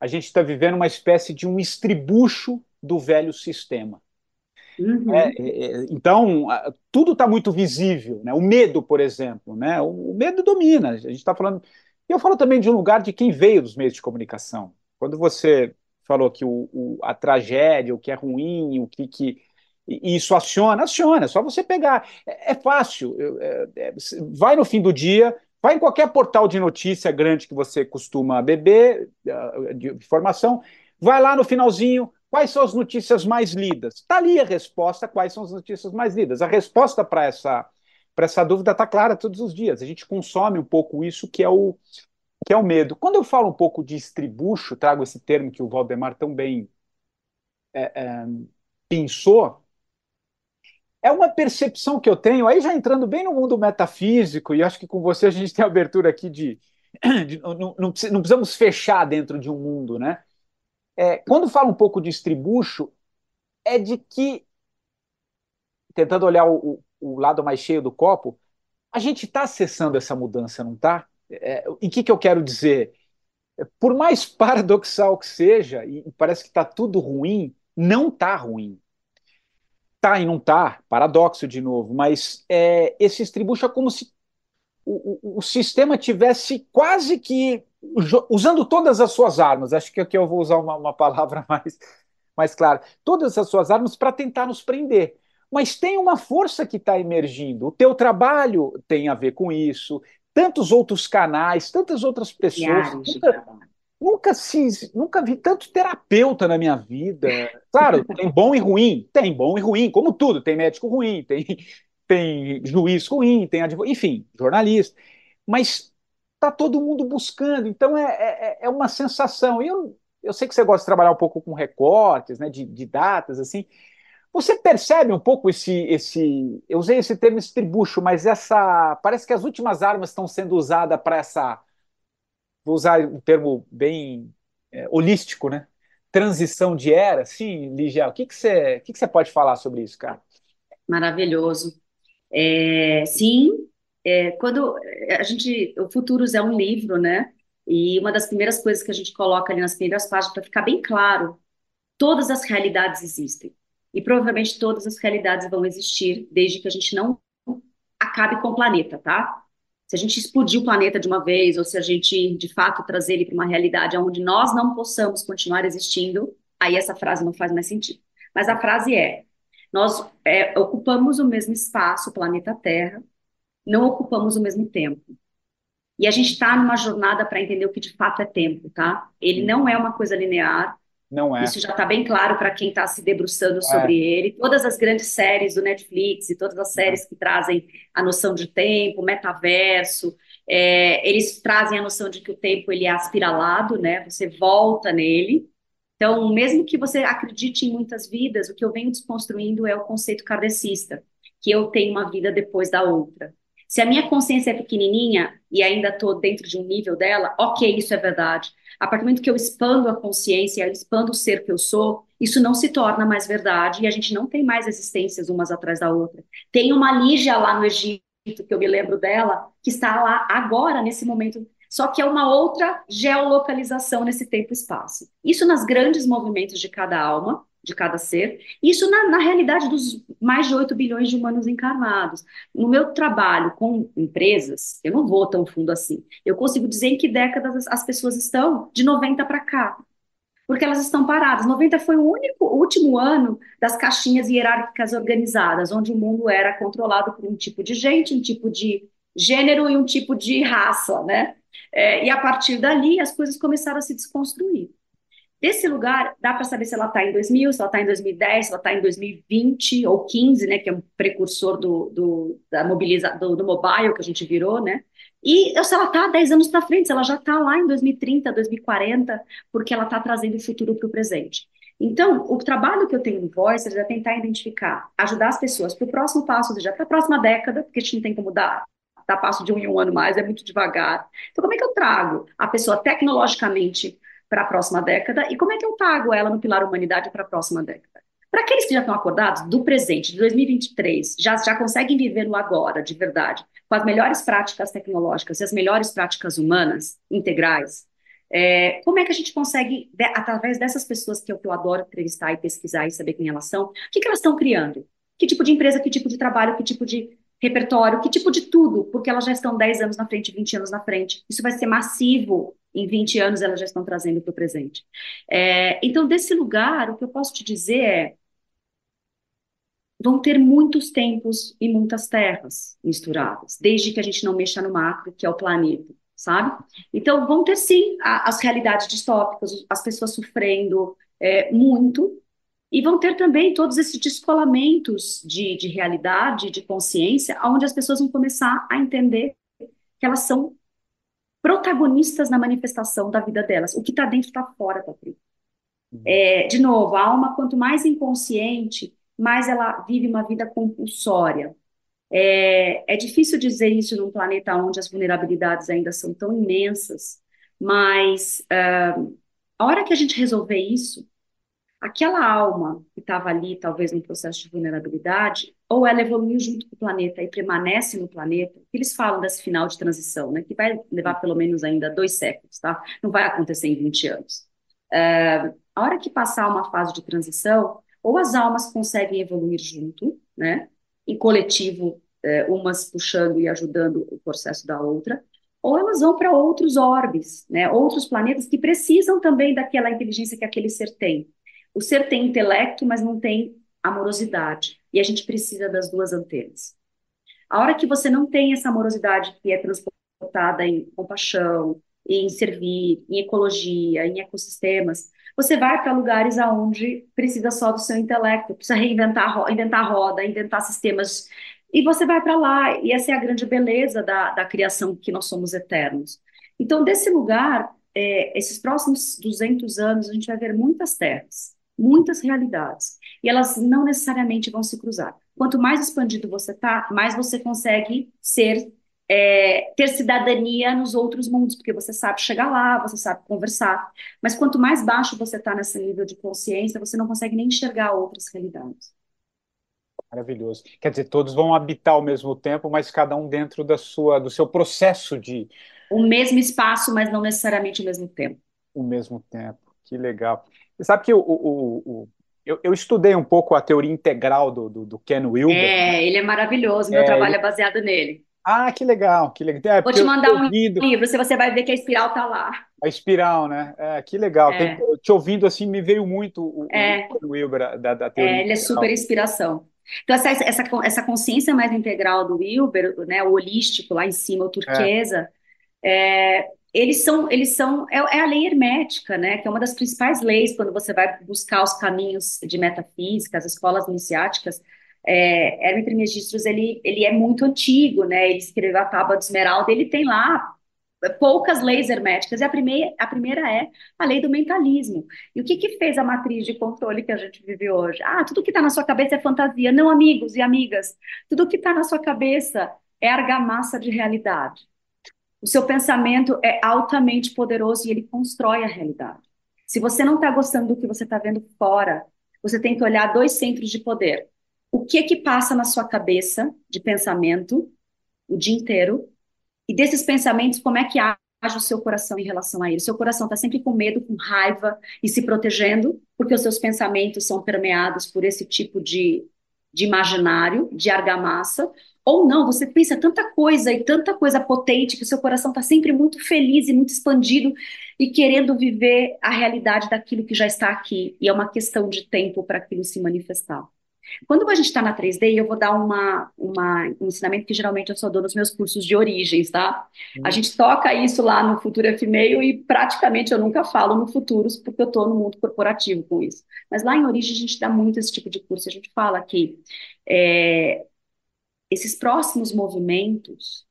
A gente está vivendo uma espécie de um estribucho do velho sistema. Uhum. É, é, é então, tudo está muito visível. Né? O medo, por exemplo. Né? O, o medo domina. A gente está falando. E eu falo também de um lugar de quem veio dos meios de comunicação. Quando você falou que o, o, a tragédia, o que é ruim, o que, que isso aciona, aciona, é só você pegar. É, é fácil. É, é, vai no fim do dia, vai em qualquer portal de notícia grande que você costuma beber, de informação, vai lá no finalzinho, quais são as notícias mais lidas? Está ali a resposta, quais são as notícias mais lidas. A resposta para essa, essa dúvida está clara todos os dias. A gente consome um pouco isso que é o que é o medo. Quando eu falo um pouco de estribucho, trago esse termo que o Valdemar tão bem é, é, pensou, é uma percepção que eu tenho, aí já entrando bem no mundo metafísico, e acho que com você a gente tem a abertura aqui de. de não, não, precisamos fechar dentro de um mundo, né? É, quando falo um pouco de estribucho, é de que, tentando olhar o, o lado mais cheio do copo, a gente está acessando essa mudança, não está? É, e o que, que eu quero dizer? Por mais paradoxal que seja, e parece que está tudo ruim, não está ruim. Tá e não tá, paradoxo de novo, mas é, esse estribucho é como se o, o, o, sistema tivesse quase que usando todas as suas armas, acho que aqui eu vou usar uma, uma palavra mais, mais clara, todas as suas armas para tentar nos prender. Mas tem uma força que está emergindo. O teu trabalho tem a ver com isso, tantos outros canais, tantas outras pessoas. Nunca, nunca, se, nunca vi tanto terapeuta na minha vida. Claro, tem bom e ruim, tem bom e ruim, como tudo. Tem médico ruim, tem, tem juiz ruim, tem advogado, enfim, jornalista. Mas está todo mundo buscando, então é, é, é uma sensação. Eu, eu sei que você gosta de trabalhar um pouco com recortes, né, de, de datas, assim. Você percebe um pouco esse, esse. Eu usei esse termo estribucho, mas essa. Parece que as últimas armas estão sendo usadas para essa. Vou usar um termo bem é, holístico, né? Transição de era. Sim, Ligia, o que, que, você, o que, que você pode falar sobre isso, cara? Maravilhoso. É, sim, é, quando a gente. O Futuros é um livro, né? E uma das primeiras coisas que a gente coloca ali nas primeiras páginas, para ficar bem claro, todas as realidades existem e provavelmente todas as realidades vão existir desde que a gente não acabe com o planeta, tá? Se a gente explodir o planeta de uma vez, ou se a gente de fato trazer ele para uma realidade onde nós não possamos continuar existindo, aí essa frase não faz mais sentido. Mas a frase é: nós é, ocupamos o mesmo espaço, o planeta Terra, não ocupamos o mesmo tempo. E a gente está numa jornada para entender o que de fato é tempo, tá? Ele não é uma coisa linear, não é. Isso já está bem claro para quem está se debruçando Não sobre é. ele. Todas as grandes séries do Netflix e todas as séries que trazem a noção de tempo, metaverso, é, eles trazem a noção de que o tempo ele é aspiralado, né? Você volta nele. Então, mesmo que você acredite em muitas vidas, o que eu venho desconstruindo é o conceito kardecista, que eu tenho uma vida depois da outra. Se a minha consciência é pequenininha e ainda estou dentro de um nível dela, ok, isso é verdade. A partir do momento que eu expando a consciência, eu expando o ser que eu sou, isso não se torna mais verdade e a gente não tem mais existências umas atrás da outra. Tem uma Lígia lá no Egito, que eu me lembro dela, que está lá agora, nesse momento, só que é uma outra geolocalização nesse tempo e espaço. Isso nas grandes movimentos de cada alma, de cada ser, isso na, na, realidade dos mais de 8 bilhões de humanos encarnados. No meu trabalho com empresas, eu não vou tão fundo assim, eu consigo dizer em que décadas as pessoas estão de 90 para cá, porque elas estão paradas. 90 foi o único, o último ano das caixinhas hierárquicas organizadas, onde o mundo era controlado por um tipo de gente, um tipo de gênero e um tipo de raça, né? É, e a partir dali as coisas começaram a se desconstruir. Desse lugar, dá para saber se ela está em 2000, se ela está em 2010, se ela está em 2020 ou 15, né, que é um precursor do, do, da mobiliza, do, do mobile que a gente virou, né? E se ela está 10 anos para frente, se ela já está lá em 2030, 2040, porque ela está trazendo o futuro para o presente. Então, o trabalho que eu tenho no Voice é tentar identificar, ajudar as pessoas para o próximo passo, ou seja, para a próxima década, porque a gente não tem como dar, dar passo de um em um ano mais, é muito devagar. Então, como é que eu trago a pessoa tecnologicamente para a próxima década e como é que eu pago ela no pilar humanidade para a próxima década. Para aqueles que já estão acordados do presente, de 2023, já, já conseguem viver no agora, de verdade, com as melhores práticas tecnológicas e as melhores práticas humanas, integrais, é, como é que a gente consegue, de, através dessas pessoas que eu, que eu adoro entrevistar e pesquisar e saber quem elas são, o que, que elas estão criando? Que tipo de empresa, que tipo de trabalho, que tipo de repertório, que tipo de tudo, porque elas já estão 10 anos na frente, 20 anos na frente. Isso vai ser massivo em 20 anos elas já estão trazendo para o presente. É, então, desse lugar, o que eu posso te dizer é: vão ter muitos tempos e muitas terras misturadas, desde que a gente não mexa no macro, que é o planeta, sabe? Então, vão ter sim a, as realidades distópicas, as pessoas sofrendo é, muito, E vão ter também todos esses descolamentos de, de realidade, de consciência, onde as pessoas vão começar a entender que elas são protagonistas na manifestação da vida delas. O que está dentro está fora, Patrícia. É, de novo, a alma, quanto mais inconsciente, mais ela vive uma vida compulsória. É, é difícil dizer isso num planeta onde as vulnerabilidades ainda são tão imensas, mas uh, a hora que a gente resolver isso, aquela alma que estava ali, talvez, no processo de vulnerabilidade, ou ela evoluiu junto com o planeta e permanece no planeta, eles falam desse final de transição, né, que vai levar pelo menos ainda dois séculos, tá? Não vai acontecer em 20 anos. Uh, a hora que passar uma fase de transição, ou as almas conseguem evoluir junto, né, em coletivo, é, umas puxando e ajudando o processo da outra, ou elas vão para outros orbes, né, outros planetas que precisam também daquela inteligência que aquele ser tem. O ser tem intelecto, mas não tem amorosidade, e a gente precisa das duas antenas. A hora que você não tem essa amorosidade que é transportada em compaixão, em servir, em ecologia, em ecossistemas, você vai para lugares aonde precisa só do seu intelecto, precisa reinventar, inventar roda, inventar sistemas, e você vai para lá, e essa é a grande beleza da, da criação, que nós somos eternos. Então, desse lugar, é, esses próximos 200 anos, a gente vai ver muitas terras, muitas realidades, e elas não necessariamente vão se cruzar. Quanto mais expandido você está, mais você consegue ser é, ter cidadania nos outros mundos, porque você sabe chegar lá, você sabe conversar. Mas quanto mais baixo você está nesse nível de consciência, você não consegue nem enxergar outras realidades. Maravilhoso. Quer dizer, todos vão habitar ao mesmo tempo, mas cada um dentro da sua, do seu processo de. O mesmo espaço, mas não necessariamente o mesmo tempo. O mesmo tempo. Que legal. Você sabe que o, o, o eu, eu, estudei um pouco a teoria integral do, do, do Ken Wilber. É, ele é maravilhoso. Meu é, trabalho ele... é baseado nele. Ah, que legal, que legal. É, Vou te mandar um livro, se você vai ver que a espiral está lá. A espiral, né? É, que legal. É. Tem, te ouvindo assim, me veio muito o, é. o Wilber da, da teoria. É, ele é super inspiração. Então, essa, essa, essa consciência mais integral do Wilber, né, o holístico lá em cima, o turquesa, é. Eles são, eles são é, é, a lei hermética, né, que é uma das principais leis quando você vai buscar os caminhos de metafísica, as escolas iniciáticas, é, Hermes Trismegistus, ele, ele é muito antigo, né? Ele escreveu a Tábua de Esmeralda, ele tem lá poucas leis herméticas, e a primeira, a primeira é a lei do mentalismo. E o que, que fez a matriz de controle que a gente vive hoje? Ah, tudo que está na sua cabeça é fantasia. Não, amigos e amigas, tudo que está na sua cabeça é argamassa de realidade. O seu pensamento é altamente poderoso e ele constrói a realidade. Se você não está gostando do que você está vendo fora, você tem que olhar dois centros de poder o que que passa na sua cabeça de pensamento o dia inteiro e desses pensamentos como é que age o seu coração em relação a ele. Seu coração está sempre com medo, com raiva e se protegendo porque os seus pensamentos são permeados por esse tipo de, de imaginário, de argamassa. Ou não, você pensa tanta coisa e tanta coisa potente que o seu coração está sempre muito feliz e muito expandido e querendo viver a realidade daquilo que já está aqui. E é uma questão de tempo para aquilo se manifestar. Quando a gente está na 3D, eu vou dar uma, uma, um ensinamento que geralmente eu só dou nos meus cursos de origens, tá? Uhum. A gente toca isso lá no Futuro F-Mail e praticamente eu nunca falo no Futuros, porque eu estou no mundo corporativo com isso. Mas lá em origem a gente dá muito esse tipo de curso. A gente fala que é, esses próximos movimentos,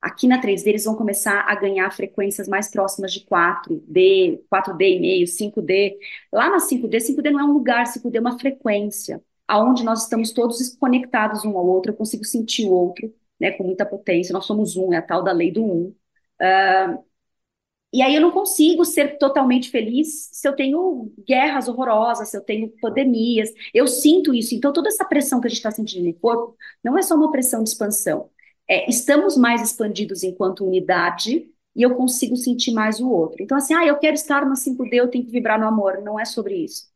aqui na 3D, eles vão começar a ganhar frequências mais próximas de 4D, 4D e meio, 5D. Lá na 5D, 5D não é um lugar, 5D é uma frequência aonde nós estamos todos conectados um ao outro, eu consigo sentir o outro, né, com muita potência, nós somos um, é a tal da lei do um. Uh, e aí eu não consigo ser totalmente feliz se eu tenho guerras horrorosas, se eu tenho pandemias, eu sinto isso. Então toda essa pressão que a gente está sentindo no corpo não é só uma pressão de expansão, é, estamos mais expandidos enquanto unidade e eu consigo sentir mais o outro. Então assim, ah, eu quero estar no 5D, eu tenho que vibrar no amor, não é sobre isso.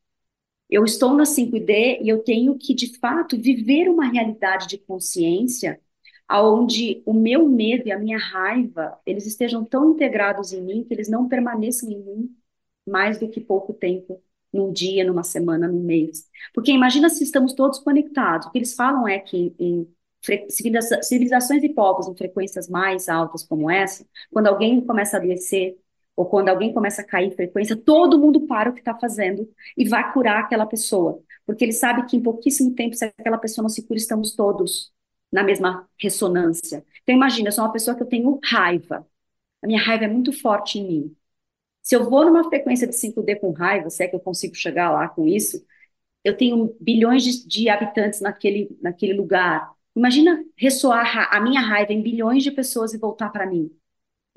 Eu estou na 5D e eu tenho que, de fato, viver uma realidade de consciência onde o meu medo e a minha raiva, eles estejam tão integrados em mim que eles não permaneçam em mim mais do que pouco tempo, num dia, numa semana, num mês. Porque imagina se estamos todos conectados. O que eles falam é que em civilizações e povos em frequências mais altas como essa, quando alguém começa a adoecer, ou quando alguém começa a cair em frequência, todo mundo para o que está fazendo e vai curar aquela pessoa. Porque ele sabe que em pouquíssimo tempo, se aquela pessoa não se cura, estamos todos na mesma ressonância. Então, imagina, eu sou uma pessoa que eu tenho raiva. A minha raiva é muito forte em mim. Se eu vou numa frequência de 5D com raiva, se é que eu consigo chegar lá com isso, eu tenho bilhões de, de habitantes naquele, naquele lugar. Imagina ressoar a minha raiva em bilhões de pessoas e voltar para mim.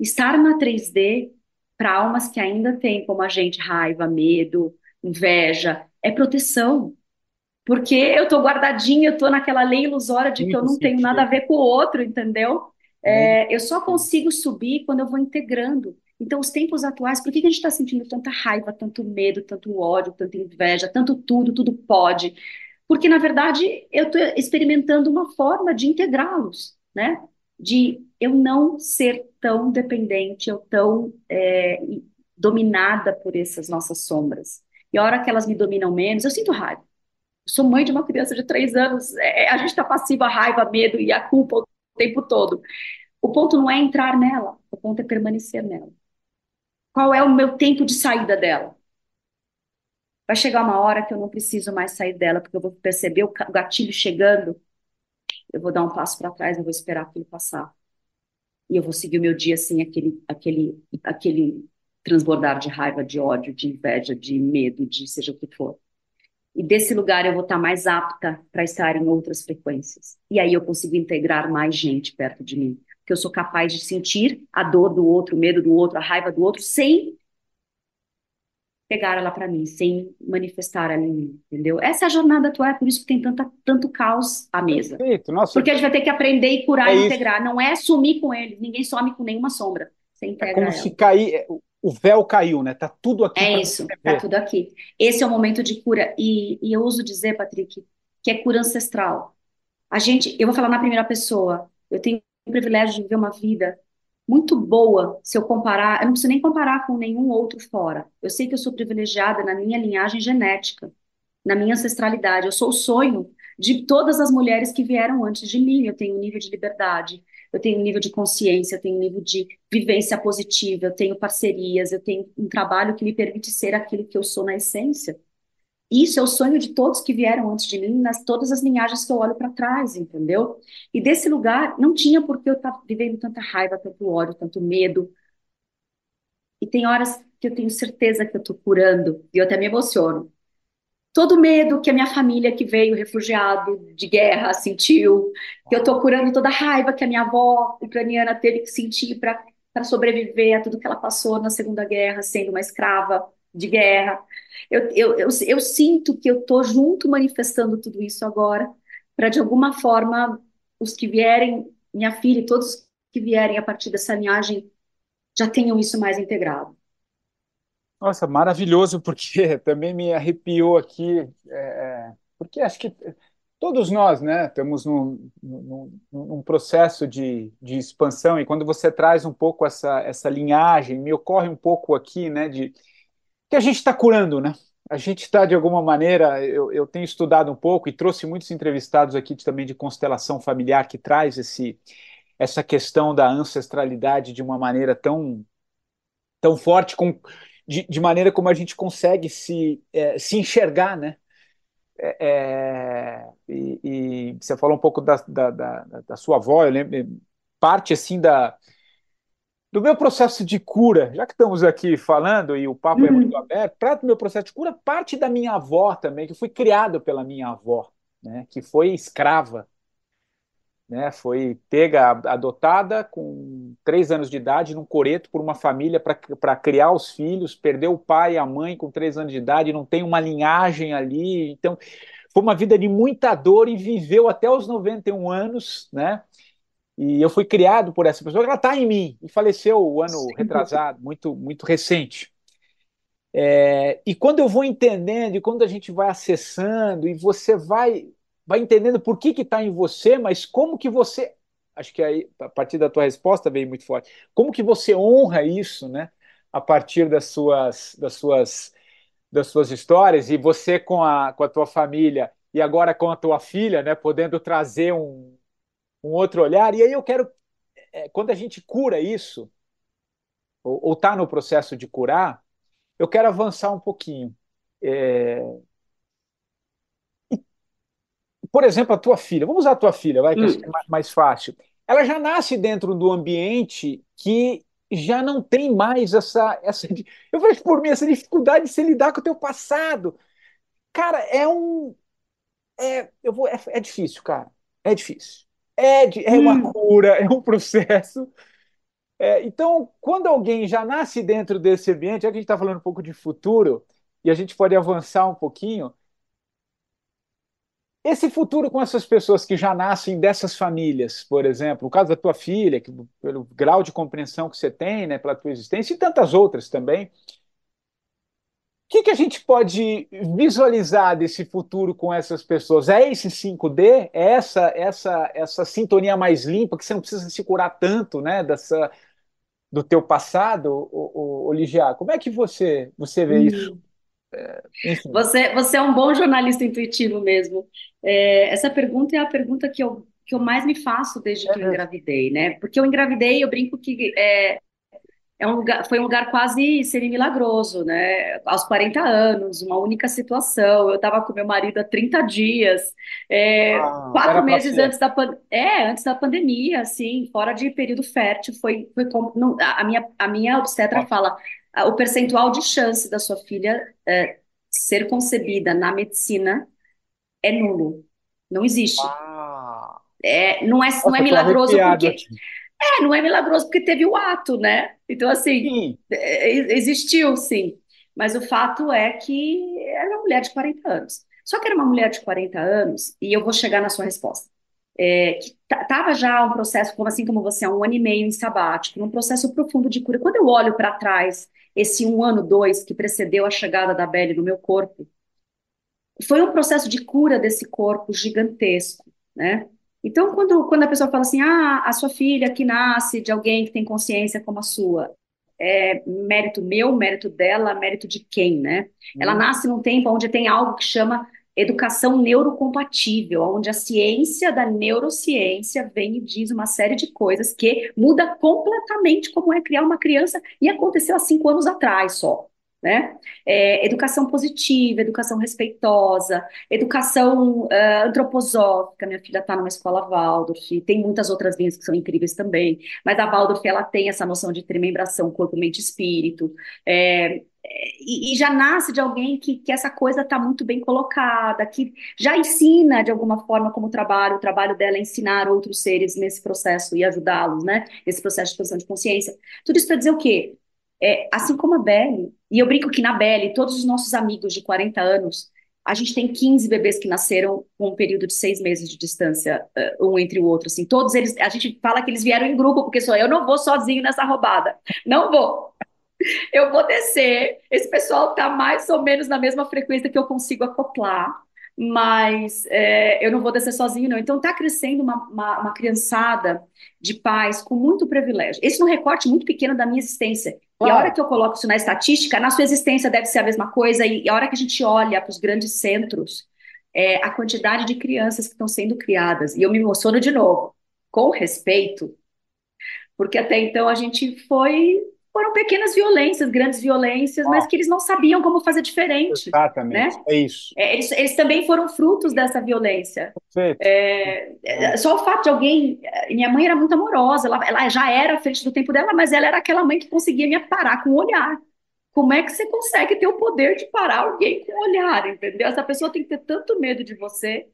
Estar na 3D para almas que ainda têm como a gente raiva, medo, inveja, é proteção. Porque eu estou guardadinha, eu estou naquela lei ilusória de que eu não tenho nada a ver com o outro, entendeu? É, eu só consigo subir quando eu vou integrando. Então, os tempos atuais, por que, que a gente está sentindo tanta raiva, tanto medo, tanto ódio, tanta inveja, tanto tudo, tudo pode? Porque, na verdade, eu estou experimentando uma forma de integrá-los, né? De eu não ser tão dependente, eu tão é, dominada por essas nossas sombras. E a hora que elas me dominam menos, eu sinto raiva. Sou mãe de uma criança de três anos, é, a gente está passiva a raiva, medo e a culpa o tempo todo. O ponto não é entrar nela, o ponto é permanecer nela. Qual é o meu tempo de saída dela? Vai chegar uma hora que eu não preciso mais sair dela, porque eu vou perceber o gatilho chegando, eu vou dar um passo para trás, eu vou esperar aquilo passar. E eu vou seguir o meu dia sem aquele, aquele, aquele transbordar de raiva, de ódio, de inveja, de medo, de seja o que for. E desse lugar eu vou estar mais apta para estar em outras frequências. E aí eu consigo integrar mais gente perto de mim que eu sou capaz de sentir a dor do outro, o medo do outro, a raiva do outro, sem pegar ela para mim, sem manifestar ela em mim, entendeu? Essa é a jornada atual, é por isso que tem tanta, tanto caos à mesa. Perfeito. Nossa, Porque a gente vai ter que aprender e curar É e isso. integrar. Não é sumir com eles, ninguém some com nenhuma sombra. Você é integra como ela. se cair, o véu caiu, né? Tá tudo aqui É isso, tá tudo aqui. Esse é o momento de cura. E, e eu uso dizer, Patrick, que é cura ancestral. A gente, eu vou falar na primeira pessoa. Eu tenho o privilégio de viver uma vida muito boa, se eu comparar, eu não preciso nem comparar com nenhum outro fora. Eu sei que eu sou privilegiada na minha linhagem genética, na minha ancestralidade. Eu sou o sonho de todas as mulheres que vieram antes de mim. Eu tenho um nível de liberdade, eu tenho um nível de consciência, eu tenho um nível de vivência positiva, eu tenho parcerias, eu tenho um trabalho que me permite ser aquilo que eu sou na essência. Isso é o sonho de todos que vieram antes de mim, nas todas as linhagens que eu olho para trás, entendeu? E desse lugar não tinha por que eu estar vivendo tanta raiva, tanto ódio, tanto medo. E tem horas que eu tenho certeza que eu estou curando, e eu até me emociono. Todo medo que a minha família que veio refugiado de guerra sentiu, que eu estou curando toda a raiva que a minha avó ucraniana teve que sentir para para sobreviver a tudo que ela passou na Segunda Guerra, sendo uma escrava de guerra. Eu, eu, eu, eu sinto que eu estou junto manifestando tudo isso agora, para de alguma forma os que vierem, minha filha e todos que vierem a partir dessa linhagem já tenham isso mais integrado. Nossa, maravilhoso, porque também me arrepiou aqui, é, porque acho que todos nós, né, estamos num, num, num processo de, de expansão, e quando você traz um pouco essa, essa linhagem, me ocorre um pouco aqui, né, de que a gente está curando, né? A gente está, de alguma maneira, eu, eu tenho estudado um pouco e trouxe muitos entrevistados aqui também de constelação familiar que traz esse, essa questão da ancestralidade de uma maneira tão, tão forte, com, de, de maneira como a gente consegue se, é, se enxergar, né? É, é, e, e você falou um pouco da, da, da, da sua avó, eu lembro, parte assim da, do meu processo de cura, já que estamos aqui falando e o papo é muito Uhum. aberto, parte do meu processo de cura, parte da minha avó também, que fui criado pela minha avó, né, que foi escrava, né, foi pega, adotada com três anos de idade num coreto por uma família para criar os filhos, perdeu o pai e a mãe com três anos de idade, não tem uma linhagem ali, então foi uma vida de muita dor e viveu até os 91 anos, né? E eu fui criado por essa pessoa, ela está em mim, e faleceu o ano retrasado, muito, muito recente. É, e quando eu vou entendendo, e quando a gente vai acessando, e você vai, vai entendendo por que está em você, mas como que você. Acho que aí, a partir da tua resposta veio muito forte. Como que você honra isso, né? A partir das suas, das suas, das suas histórias, e você com a, com a tua família, e agora com a tua filha, né? Podendo trazer um, um outro olhar. E aí eu quero, é, quando a gente cura isso, ou está no processo de curar, eu quero avançar um pouquinho. É, por exemplo, a tua filha, vamos usar a tua filha, vai, que Hum. é mais mais fácil. Ela já nasce dentro do ambiente que já não tem mais essa, essa. Eu vejo por mim essa dificuldade de se lidar com o teu passado. Cara, é um. É, eu vou, é, é difícil, cara. É difícil. É, de- é uma Hum. cura, é um processo. É, então, quando alguém já nasce dentro desse ambiente, já que a gente está falando um pouco de futuro, e a gente pode avançar um pouquinho, esse futuro com essas pessoas que já nascem dessas famílias, por exemplo, o caso da tua filha, que, pelo grau de compreensão que você tem, né, pela tua existência, e tantas outras também, o que que a gente pode visualizar desse futuro com essas pessoas? É esse 5D? É essa, essa, essa sintonia mais limpa, que você não precisa se curar tanto, né, dessa, do teu passado, o, o, Ligia? Como é que você, você vê isso? Enfim. Você, você é um bom jornalista intuitivo mesmo. É, essa pergunta é a pergunta que eu, que eu mais me faço desde que eu engravidei, né? Porque eu engravidei, eu brinco que é, é um lugar, foi um lugar quase semi-milagroso, né? Aos 40 anos, uma única situação. Eu estava com meu marido há 30 dias, é, Ah, quatro meses antes da, é, antes da pandemia, assim, fora de período fértil. Foi, foi como, não, a minha, a minha obstetra fala, ah, o percentual de chance da sua filha é, ser concebida na medicina é nulo. Não existe. Ah, É, não é, não nossa, é tô milagroso porque aqui. é, não é milagroso porque teve o ato, né? Então, assim, Sim, é, existiu, sim. Mas o fato é que era uma mulher de 40 anos. Só que era uma mulher de 40 anos, e eu vou chegar na sua resposta. É, que estava já um processo, como assim como você, há um ano e meio em sabático, num processo profundo de cura. Quando eu olho para trás, esse um ano, dois, que precedeu a chegada da Belle no meu corpo, foi um processo de cura desse corpo gigantesco, né? Então, quando, quando a pessoa fala assim, ah, a sua filha que nasce de alguém que tem consciência como a sua, é mérito meu, mérito dela, mérito de quem, né? Ela nasce num tempo onde tem algo que chama educação neurocompatível, onde a ciência da neurociência vem e diz uma série de coisas que muda completamente como é criar uma criança, e aconteceu há cinco anos atrás só. Né? É, educação positiva, educação respeitosa, educação uh, antroposófica. Minha filha está numa escola Waldorf, tem muitas outras linhas que são incríveis também, mas a Waldorf ela tem essa noção de trimembração corpo, mente espírito. É, e, e, já nasce de alguém que, que essa coisa está muito bem colocada, que já ensina de alguma forma como trabalho, o trabalho dela é ensinar outros seres nesse processo e ajudá-los, né? Nesse processo de expansão de consciência. Tudo isso para dizer o quê? É, assim como a Belle, e eu brinco que na Belle, todos os nossos amigos de 40 anos, a gente tem 15 bebês que nasceram com um período de seis meses de distância, uh, um entre o outro, assim, todos eles, a gente fala que eles vieram em grupo, porque só eu não vou sozinho nessa roubada, não vou. Eu vou descer, esse pessoal tá mais ou menos na mesma frequência que eu consigo acoplar, mas é, eu não vou descer sozinho, não. Então tá crescendo uma, uma, uma criançada de pais com muito privilégio. Esse é um recorte muito pequeno da minha existência. Claro. E a hora que eu coloco isso na estatística, na sua existência deve ser a mesma coisa, e a hora que a gente olha para os grandes centros, é, a quantidade de crianças que estão sendo criadas, e eu me emociono de novo, com respeito, porque até então a gente foi foram pequenas violências, grandes violências, ah. mas que eles não sabiam como fazer diferente. Exatamente, né? é isso. É, eles, eles, também foram frutos dessa violência. É, é, só o fato de alguém. Minha mãe era muito amorosa, ela, ela, já era à frente do tempo dela, mas ela era aquela mãe que conseguia me parar com o olhar. Como é que você consegue ter o poder de parar alguém com o olhar, entendeu? Essa pessoa tem que ter tanto medo de você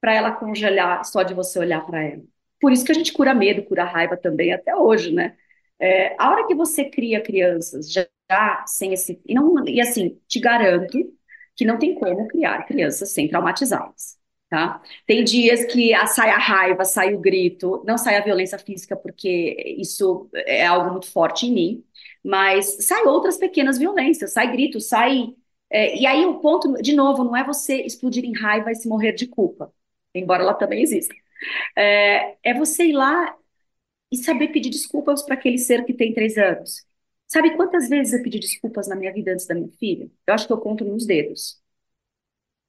para ela congelar só de você olhar para ela. Por isso que a gente cura medo, cura raiva também até hoje, né? É, a hora que você cria crianças já, já, sem esse. E, não, e assim, te garanto que não tem como criar crianças sem traumatizá-las. Tá? Tem dias que sai a raiva, sai o grito, não sai a violência física, porque isso é algo muito forte em mim, mas sai outras pequenas violências, sai grito, sai. É, e aí o ponto, de novo, não é você explodir em raiva e se morrer de culpa, embora ela também exista. É, é você ir lá e saber pedir desculpas para aquele ser que tem três anos. Sabe quantas vezes eu pedi desculpas na minha vida antes da minha filha? Eu acho que eu conto nos dedos.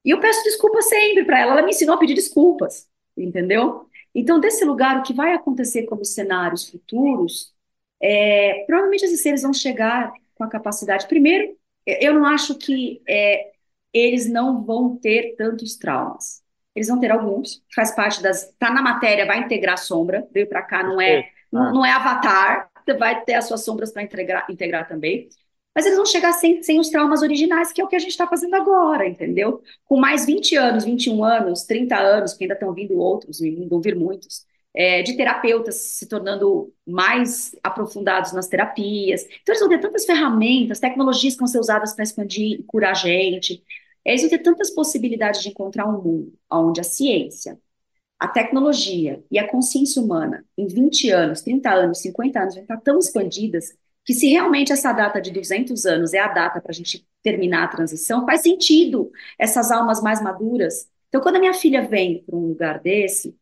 E eu peço desculpas sempre para ela. Ela me ensinou a pedir desculpas, entendeu? Então, desse lugar, o que vai acontecer como cenários futuros, é, provavelmente esses seres vão chegar com a capacidade. Primeiro, eu não acho que é, eles não vão ter tantos traumas. Eles vão ter alguns, faz parte das. Tá na matéria, vai integrar sombra, veio para cá, não é, não, não é avatar, vai ter as suas sombras para integrar, integrar também. Mas eles vão chegar sem, sem os traumas originais, que é o que a gente está fazendo agora, entendeu? Com mais 20 anos, 21 anos, 30 anos, que ainda estão vindo outros, vão vir muitos, é, de terapeutas se tornando mais aprofundados nas terapias. Então, eles vão ter tantas ferramentas, tecnologias que vão ser usadas para expandir e curar a gente. Eles vão ter tantas possibilidades de encontrar um mundo onde a ciência, a tecnologia e a consciência humana, em 20 anos, 30 anos, 50 anos, vão estar tão expandidas que se realmente essa data de 200 anos é a data para a gente terminar a transição, faz sentido essas almas mais maduras. Então, quando a minha filha vem para um lugar desse,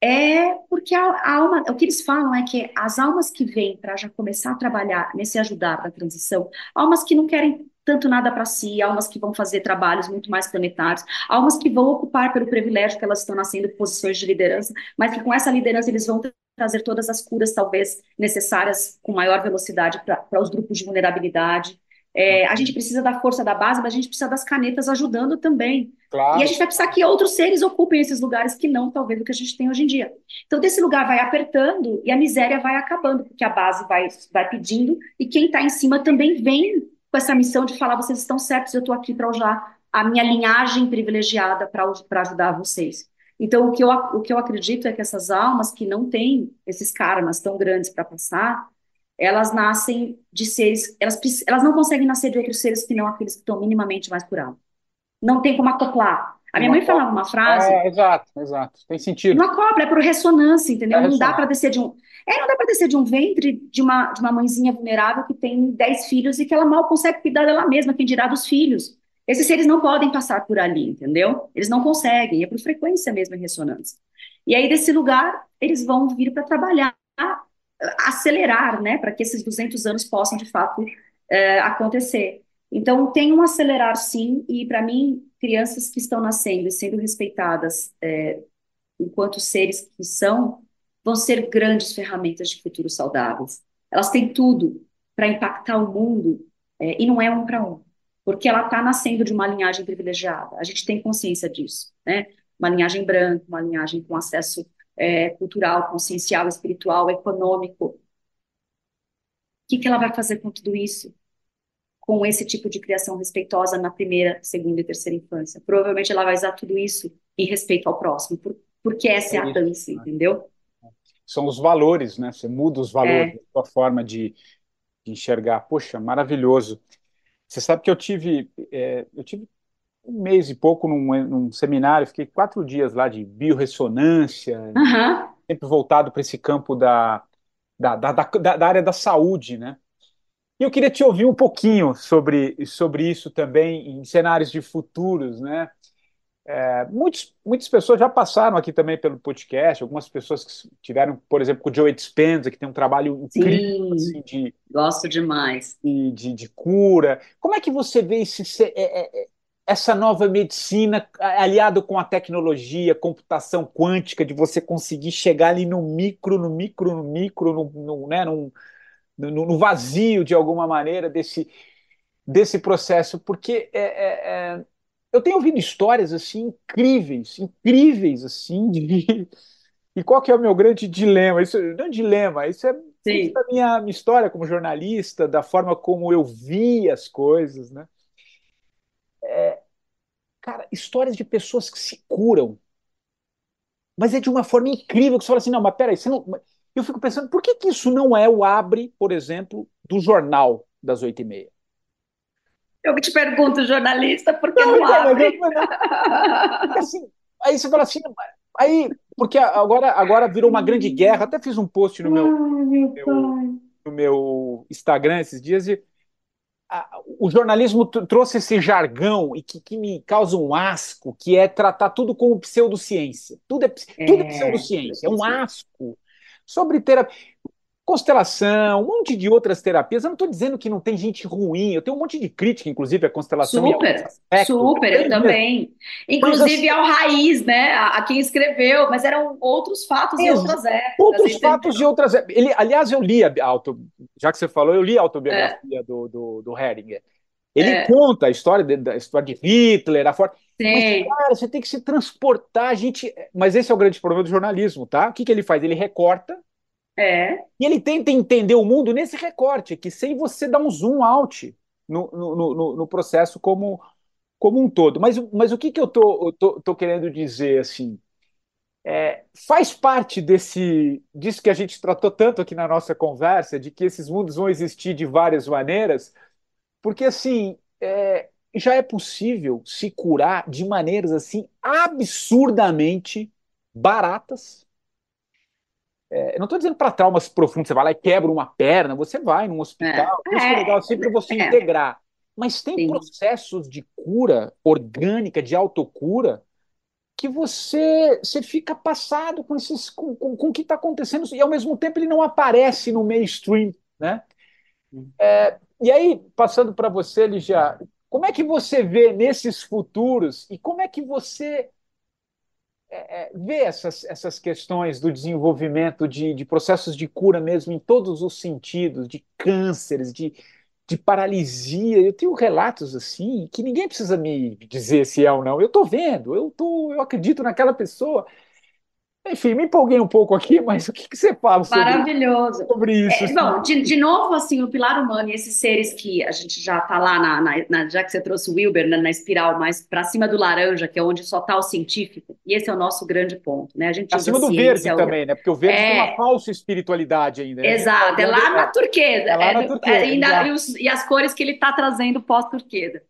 é porque a, a, alma, o que eles falam é que as almas que vêm para já começar a trabalhar nesse ajudar da transição, almas que não querem tanto nada para si, almas que vão fazer trabalhos muito mais planetários, almas que vão ocupar pelo privilégio que elas estão nascendo posições de liderança, mas que com essa liderança eles vão trazer todas as curas talvez necessárias com maior velocidade para os grupos de vulnerabilidade. É, a gente precisa da força da base, mas a gente precisa das canetas ajudando também. Claro. E a gente vai precisar que outros seres ocupem esses lugares que não, talvez, o que a gente tem hoje em dia. Então, desse lugar vai apertando e a miséria vai acabando, porque a base vai, vai pedindo e quem está em cima também vem com essa missão de falar: vocês estão certos, eu estou aqui para usar a minha linhagem privilegiada para ajudar vocês. Então, o que, eu, o que eu acredito é que essas almas que não têm esses karmas tão grandes para passar, elas nascem de seres, elas, elas não conseguem nascer de outros seres que não aqueles que estão minimamente mais curados. Não tem como acoplar. A minha mãe falava uma frase. É, exato, exato. Tem sentido. Não acopla, é por ressonância, entendeu? É não dá para descer de um. É, não dá para descer de um ventre de uma, de uma mãezinha vulnerável que tem 10 filhos e que ela mal consegue cuidar dela mesma, quem dirá dos filhos. Esses seres não podem passar por ali, entendeu? Eles não conseguem, é por frequência mesmo em ressonância. E aí, desse lugar, eles vão vir para trabalhar, acelerar, né, para que esses 200 anos possam, de fato, é, acontecer. Então, tem um acelerar, sim, e para mim, crianças que estão nascendo e sendo respeitadas é, enquanto seres que são, vão ser grandes ferramentas de futuro saudáveis. Elas têm tudo para impactar o mundo, é, e não é um para um porque ela está nascendo de uma linhagem privilegiada. A gente tem consciência disso, né? Uma linhagem branca, uma linhagem com acesso é, cultural, consciencial, espiritual, econômico. O que, que ela vai fazer com tudo isso? Com esse tipo de criação respeitosa na primeira, segunda e terceira infância? Provavelmente ela vai usar tudo isso em respeito ao próximo, por, porque essa é, a dança, entendeu? São os valores, né? Você muda os valores, é. a sua forma de, de enxergar. Poxa, maravilhoso. Você sabe que eu tive, é, eu tive um mês e pouco num, num, seminário, fiquei quatro dias lá de biorressonância, uhum. sempre voltado para esse campo da, da, da, da, da área da saúde, né? E eu queria te ouvir um pouquinho sobre, sobre isso também em cenários de futuros, né? É, muitos, muitas pessoas já passaram aqui também pelo podcast, algumas pessoas que tiveram, por exemplo, com o Joe Dispenza, que tem um trabalho incrível Sim, assim, de, gosto demais. De, de, de, cura. Como é que você vê esse, é, é, é, essa nova medicina aliado com a tecnologia, computação quântica, de você conseguir chegar ali no micro, no micro, no micro, no, no, né, no, no, no vazio de alguma maneira desse, desse processo? Porque é, é, é eu tenho ouvido histórias assim incríveis, incríveis assim de e qual que é o meu grande dilema? Isso não é um dilema, isso é a minha, minha história como jornalista, da forma como eu vi as coisas, né? É, cara, histórias de pessoas que se curam, mas é de uma forma incrível que você fala assim, não, mas peraí, você não... eu fico pensando, por que, que isso não é o abre, por exemplo, do jornal das oito e meia? Eu te pergunto, jornalista, por que não, não abre? assim, aí você fala assim, aí, porque agora, agora virou uma grande guerra, até fiz um post no meu, meu no meu Instagram esses dias e a, o jornalismo trouxe esse jargão e que, que, me causa um asco, que é tratar tudo como pseudociência. Tudo é, tudo é, é pseudociência, é um asco. Sobre terapia constelação, um monte de outras terapias. Eu não estou dizendo que não tem gente ruim, eu tenho um monte de crítica, inclusive, à constelação. Super, super, eu também. Inclusive assim, ao raiz, né? A, a, quem escreveu, mas eram outros fatos e outras épocas. Outros fatos e outras Ele, aliás, eu li a auto, já que você falou, eu li a autobiografia é. do, do, do Heringer. Ele É. conta a história de, da história de Hitler, a forma. Mas, cara, você tem que se transportar, a gente. Mas esse é o grande problema do jornalismo, tá? O que que ele faz? Ele recorta É. e ele tenta entender o mundo nesse recorte, que sem você dar um zoom out no, no, no, no processo como, como um todo. Mas, o- mas o que, que eu tô, eu tô, tô querendo dizer, assim, é, faz parte desse, disso que a gente tratou tanto aqui na nossa conversa, de que esses mundos vão existir de várias maneiras, porque, assim, é, já é possível se curar de maneiras, assim, absurdamente baratas, eu não estou dizendo para traumas profundos, você vai lá e quebra uma perna, você vai num hospital, É. isso é É. legal sempre você É. integrar. Mas tem Sim. processos de cura orgânica, de autocura, que você, você fica passado com, esses, com, com, com o que está acontecendo e ao mesmo tempo ele não aparece no mainstream, né? É, e aí, passando para você, Ligia, como é que você vê nesses futuros e como é que você é, vê essas, essas questões do desenvolvimento de, de processos de cura mesmo em todos os sentidos, de cânceres, de, de paralisia. Eu tenho relatos assim que ninguém precisa me dizer se é ou não. Eu estou vendo, eu tô, eu acredito naquela pessoa. Enfim, me empolguei um pouco aqui, mas o que, que você fala sobre, Maravilhoso. sobre isso? É, bom, de, de novo, assim, o pilar humano e esses seres que a gente já tá lá, na, na- na- já que você trouxe o Wilber, na, na espiral mais para cima do laranja, que é onde só tá o científico, e esse é o nosso grande ponto, né? A gente Acima do verde o- também, né? Porque o verde É. tem uma falsa espiritualidade ainda. né? Exato, é lá na turquesa. É lá na É, turquesa, é, ainda- e, os- e as cores que ele está trazendo pós-turquesa.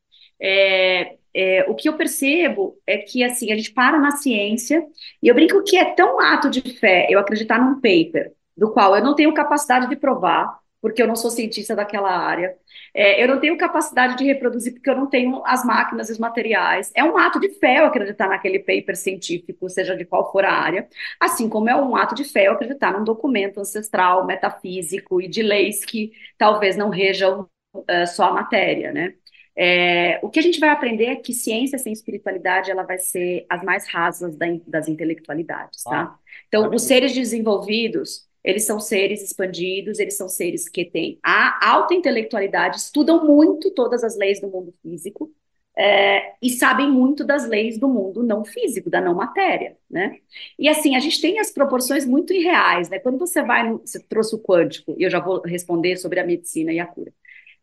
É, é, o que eu percebo é que assim a gente para na ciência e eu brinco que é tão ato de fé eu acreditar num paper do qual eu não tenho capacidade de provar porque eu não sou cientista daquela área, É, eu não tenho capacidade de reproduzir porque eu não tenho as máquinas e os materiais. É um ato de fé eu acreditar naquele paper científico, seja de qual for a área, assim como é um ato de fé eu acreditar num documento ancestral, metafísico e de leis que talvez não rejam eh, só a matéria, né? É, o que a gente vai aprender é que ciência sem espiritualidade ela vai ser as mais rasas da das intelectualidades, tá? Então, os seres desenvolvidos, eles são seres expandidos, eles são seres que têm a alta intelectualidade, estudam muito todas as leis do mundo físico, é, e sabem muito das leis do mundo não físico, da não matéria, né? E assim, a gente tem as proporções muito irreais, né? Quando você vai, no, você trouxe o quântico, e eu já vou responder sobre a medicina e a cura.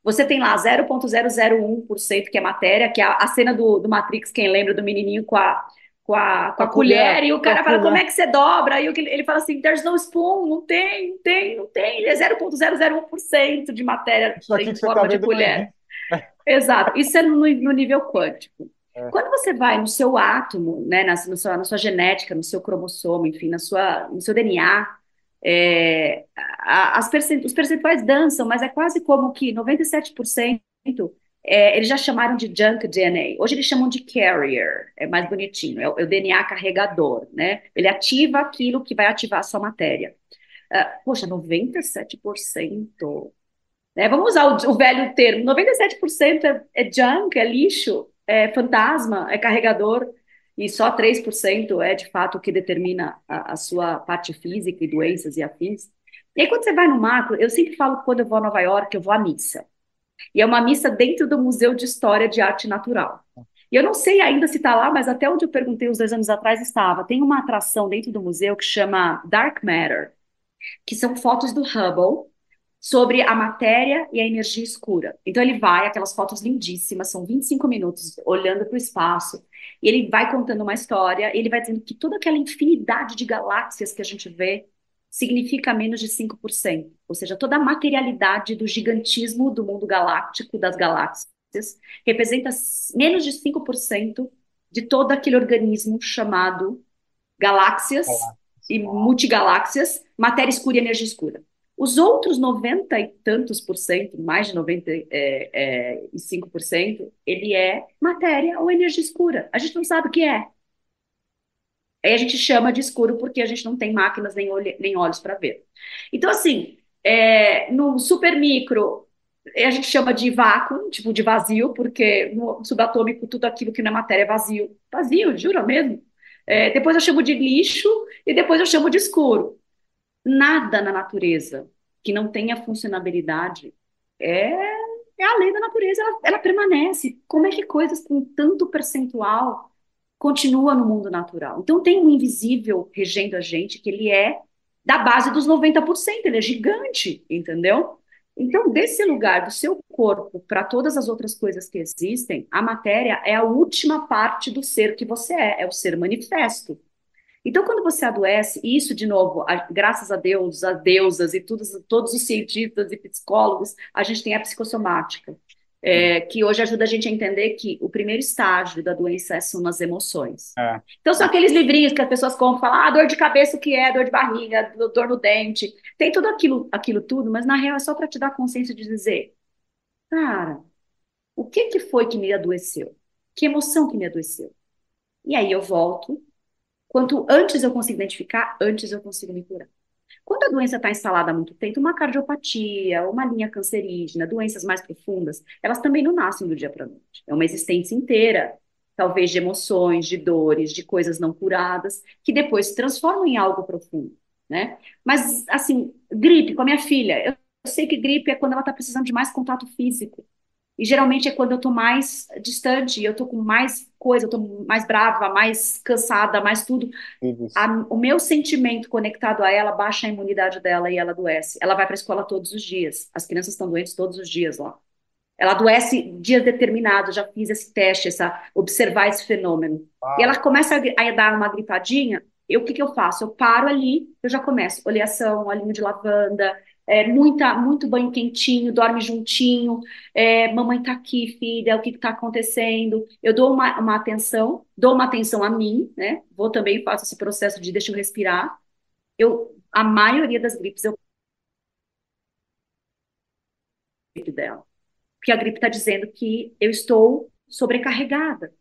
Você tem lá 0,001% que é matéria, que é a, a cena do, do Matrix, quem lembra do menininho com a, com a, com a a colher, colher, e o cara fala, colher. como é que você dobra? Que ele fala assim, there's no spoon, não tem, não tem, não tem, é 0,001% de matéria em você forma tá de vendo não colher. Exato, isso é no, no nível quântico. É. Quando você vai no seu átomo, né, na, sua, na sua genética, no seu cromossomo, enfim, na sua, no seu DNA, é, as percent, os percentuais dançam, mas é quase como que 97% é, eles já chamaram de junk DNA. Hoje eles chamam de carrier, é mais bonitinho, é o, é o DNA carregador, né? Ele ativa aquilo que vai ativar a sua matéria. Ah, poxa, 97%. Né? Vamos usar o, o velho termo: 97% é, é junk, é lixo, é fantasma, é carregador, e só 3% é de fato o que determina a, a sua parte física e doenças e afins. E aí, quando você vai no macro, eu sempre falo que quando eu vou a Nova York, eu vou à missa. E é uma missa dentro do Museu de História de Arte Natural. E eu não sei ainda se está lá, mas até onde eu perguntei uns dois anos atrás estava. Tem uma atração dentro do museu que chama Dark Matter, que são fotos do Hubble sobre a matéria e a energia escura. Então ele vai, aquelas fotos lindíssimas, são 25 minutos olhando para o espaço, e ele vai contando uma história, ele vai dizendo que toda aquela infinidade de galáxias que a gente vê significa menos de 5%. Ou seja, toda a materialidade do gigantismo do mundo galáctico, das galáxias, representa menos de 5% de todo aquele organismo chamado galáxias e multigaláxias, matéria escura e energia escura. Os outros 90 e tantos por cento, mais de 95%, é, é, ele é matéria ou energia escura. A gente não sabe o que é. Aí a gente chama de escuro porque a gente não tem máquinas nem, olhe, nem olhos para ver. Então, assim, é, no supermicro, a gente chama de vácuo, tipo de vazio, porque no subatômico tudo aquilo que não é matéria é vazio. Vazio, jura mesmo? É, depois eu chamo de lixo e depois eu chamo de escuro. Nada na natureza que não tenha funcionabilidade é, é a lei da natureza, ela, ela permanece. Como é que coisas com tanto percentual continuam no mundo natural? Então tem um invisível regendo a gente que ele é da base dos 90%, ele é gigante, entendeu? Então, desse lugar do seu corpo para todas as outras coisas que existem, a matéria é a última parte do ser que você é, é o ser manifesto. Então, quando você adoece, e isso, de novo, a, graças a Deus, a deusas e todos, todos os cientistas e psicólogos, a gente tem a psicossomática, é, que hoje ajuda a gente a entender que o primeiro estágio da doença são as emoções. É. Então, são aqueles livrinhos que as pessoas compram falam, ah, dor de cabeça, o que é? Dor de barriga, dor no dente. Tem tudo aquilo, aquilo tudo, mas na real é só para te dar consciência de dizer, cara, o que, que foi que me adoeceu? Que emoção que me adoeceu? E aí eu volto Quanto antes eu consigo identificar, antes eu consigo me curar. Quando a doença está instalada há muito tempo, uma cardiopatia, uma linha cancerígena, doenças mais profundas, elas também não nascem do dia para a noite. É uma existência inteira, talvez de emoções, de dores, de coisas não curadas, que depois se transformam em algo profundo, né? Mas, assim, gripe com a minha filha, eu sei que gripe é quando ela está precisando de mais contato físico. E geralmente é quando eu tô mais distante, eu tô com mais coisa, eu tô mais brava, mais cansada, mais tudo. A, o meu sentimento conectado a ela baixa a imunidade dela e ela adoece. Ela vai para a escola todos os dias. As crianças estão doentes todos os dias lá. Ela adoece dias determinados, já fiz esse teste, essa, observar esse fenômeno. Ah. E ela começa a, a dar uma gripadinha, eu, o que, que eu faço? Eu paro ali, eu já começo. Oleação, olhinho de lavanda, é, muita, muito banho quentinho, dorme juntinho, é, mamãe tá aqui, filha, o que está acontecendo? Eu dou uma, uma, atenção, dou uma atenção a mim, né? Vou também faço esse processo de deixa eu respirar. Eu, a maioria das gripes eu dela, porque a gripe está dizendo que eu estou sobrecarregada.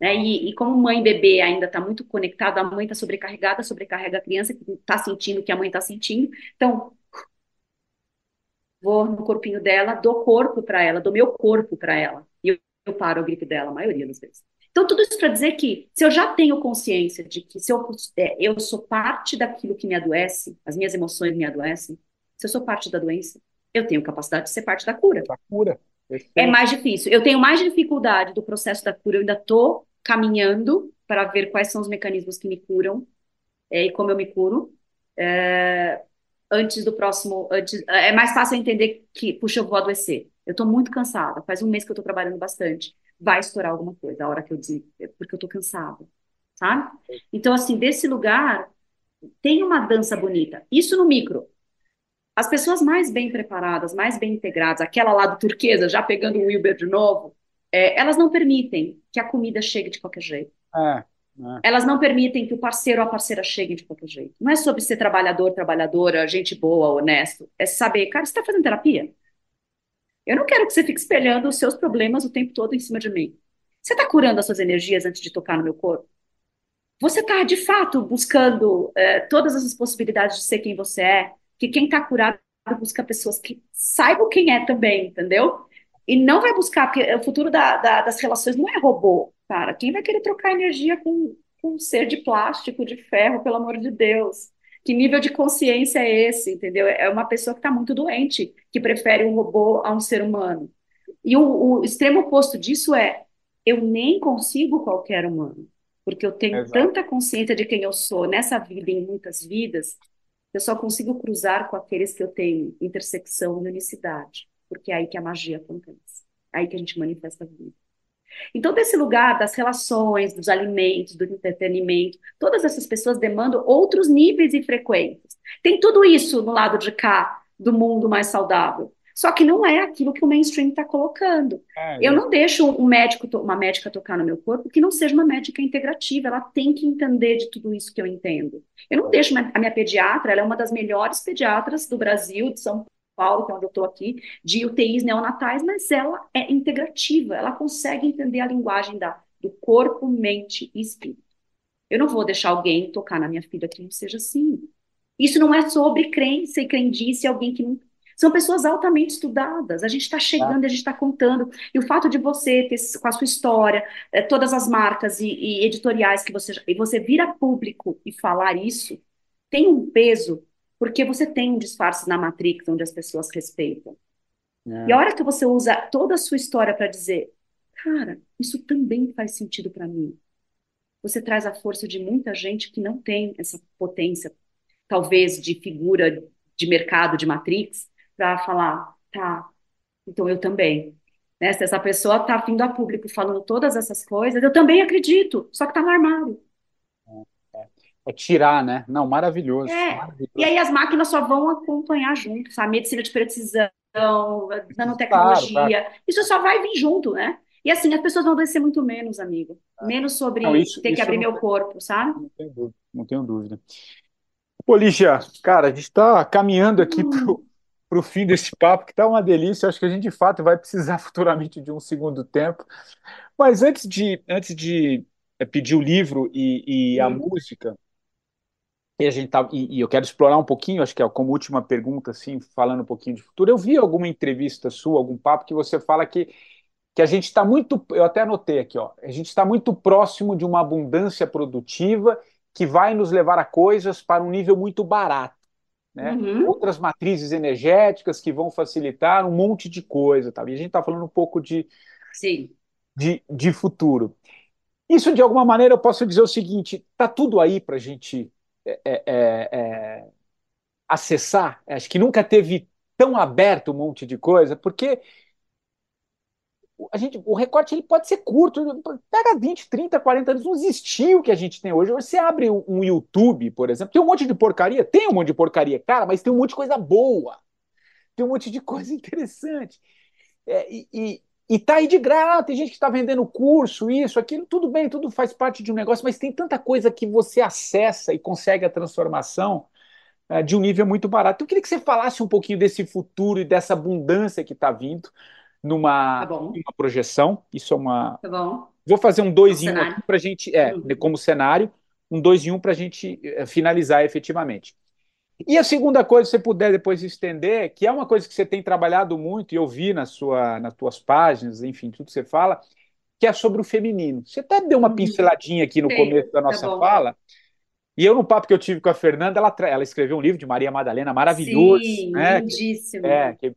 Né? E, e, como mãe e bebê ainda está muito conectado, a mãe está sobrecarregada, sobrecarrega a criança que está sentindo o que a mãe está sentindo. Então, vou no corpinho dela, dou corpo para ela, dou meu corpo para ela. E eu, eu paro a gripe dela, a maioria das vezes. Então, tudo isso para dizer que, se eu já tenho consciência de que se eu, é, eu sou parte daquilo que me adoece, as minhas emoções me adoecem, se eu sou parte da doença, eu tenho capacidade de ser parte da cura. Da cura. É mais difícil. Eu tenho mais dificuldade do processo da cura, eu ainda estou caminhando para ver quais são os mecanismos que me curam é, e como eu me curo. É, antes do próximo. Antes, é mais fácil entender que, puxa, eu vou adoecer. Eu estou muito cansada, faz um mês que eu estou trabalhando bastante. Vai estourar alguma coisa a hora que eu dizer, porque eu estou cansada, sabe? Então, assim, desse lugar, tem uma dança bonita. Isso no micro. As pessoas mais bem preparadas, mais bem integradas, aquela lá do turquesa, já pegando o Wilber de novo, é, elas não permitem que a comida chegue de qualquer jeito. É. É. Elas não permitem que o parceiro ou a parceira cheguem de qualquer jeito. Não é sobre ser trabalhador, trabalhadora, gente boa, honesto. É saber, cara, você está fazendo terapia? Eu não quero que você fique espelhando os seus problemas o tempo todo em cima de mim. Você está curando as suas energias antes de tocar no meu corpo? Você está, de fato, buscando é, todas as possibilidades de ser quem você é? Que quem está curado busca pessoas que saibam quem é também, entendeu? E não vai buscar, porque o futuro da, da, das relações não é robô Cara, quem vai querer trocar energia com, com um ser de plástico, de ferro, pelo amor de Deus? Que nível de consciência é esse, entendeu? É uma pessoa que está muito doente, que prefere um robô a um ser humano. E o, o extremo oposto disso é, eu nem consigo qualquer humano, porque eu tenho Exato. tanta consciência de quem eu sou nessa vida e em muitas vidas, eu só consigo cruzar com aqueles que eu tenho intersecção e unicidade, porque é aí que a magia acontece, é aí que a gente manifesta a vida. Então, desse lugar das relações, dos alimentos, do entretenimento, todas essas pessoas demandam outros níveis e frequências. Tem tudo isso no lado de cá do mundo mais saudável. Só que não é aquilo que o mainstream está colocando. É, eu é. não deixo um médico, uma médica tocar no meu corpo que não seja uma médica integrativa. Ela tem que entender de tudo isso que eu entendo. Eu não deixo a minha pediatra, ela é uma das melhores pediatras do Brasil, de São Paulo, que é onde eu estou aqui, de UTIs neonatais, mas ela é integrativa, ela consegue entender a linguagem da, do corpo, mente e espírito. Eu não vou deixar alguém tocar na minha filha que não seja assim. Isso não é sobre crença e crendice, alguém que não. São pessoas altamente estudadas. A gente está chegando, a gente está contando. E o fato de você ter, com a sua história, eh, todas as marcas e, e editoriais que você. E você vir a público e falar isso, tem um peso porque você tem um disfarce na Matrix onde as pessoas respeitam. E a hora que você usa toda a sua história para dizer, cara, isso também faz sentido para mim. Você traz a força de muita gente que não tem essa potência, talvez de figura de mercado, de matrix, para falar, tá, então eu também. Né? Se essa pessoa está vindo a público falando todas essas coisas, eu também acredito, só que está no armário. É tirar, né? Não, maravilhoso. É. maravilhoso. E aí as máquinas só vão acompanhar junto, sabe? Medicina de precisão, Claro, nanotecnologia, isso só vai vir junto, né? E assim, as pessoas vão adoecer muito menos, amigo. Menos sobre Não, isso- ter que isso abrir não meu tem- corpo, sabe? Não tenho dúvida. Não tenho dúvida. Pô, Lígia, cara, a gente está caminhando aqui Hum. para o fim desse papo, que tá uma delícia. Acho que a gente, de fato, vai precisar futuramente de um segundo tempo. Mas antes de, antes de eh, pedir o livro e, e a Hum. música, e a gente tá, e, e eu quero explorar um pouquinho, acho que é como última pergunta, assim, falando um pouquinho de futuro. Eu vi alguma entrevista sua, algum papo que você fala que, que a gente está muito, eu até anotei aqui, ó, a gente está muito próximo de uma abundância produtiva que vai nos levar a coisas para um nível muito barato, né? Uhum. Outras matrizes energéticas que vão facilitar um monte de coisa, tá? E a gente está falando um pouco de, Sim. de, de futuro. Isso, de alguma maneira, eu posso dizer o seguinte: tá tudo aí para a gente é, é, é, acessar. Acho que nunca teve tão aberto um monte de coisa, porque a gente, o recorte ele pode ser curto, pega 20, 30, 40 anos, não existiu o que a gente tem hoje. Você abre um, YouTube, por exemplo, tem um monte de porcaria, tem um monte de porcaria, cara, mas tem um monte de coisa boa, tem um monte de coisa interessante. É, e, e tá aí de graça, tem gente que está vendendo curso, isso, aquilo, tudo bem, tudo faz parte de um negócio, mas tem tanta coisa que você acessa e consegue a transformação é, de um nível muito barato. Eu queria que você falasse um pouquinho desse futuro e dessa abundância que está vindo numa, Tá numa projeção. Isso é uma. Tá bom? Vou fazer um dois Um em um para a gente, é, Uhum. como cenário, um dois em um para a gente é, finalizar efetivamente. E a segunda coisa, se você puder depois estender, que é uma coisa que você tem trabalhado muito, e eu vi na sua, nas tuas páginas, enfim, tudo que você fala, que é sobre o feminino. Você até deu uma Uhum. pinceladinha aqui no Sim, começo da tá nossa bom. fala, e eu, no papo que eu tive com a Fernanda, ela, ela escreveu um livro de Maria Madalena maravilhoso, Sim, né? lindíssimo. É, que-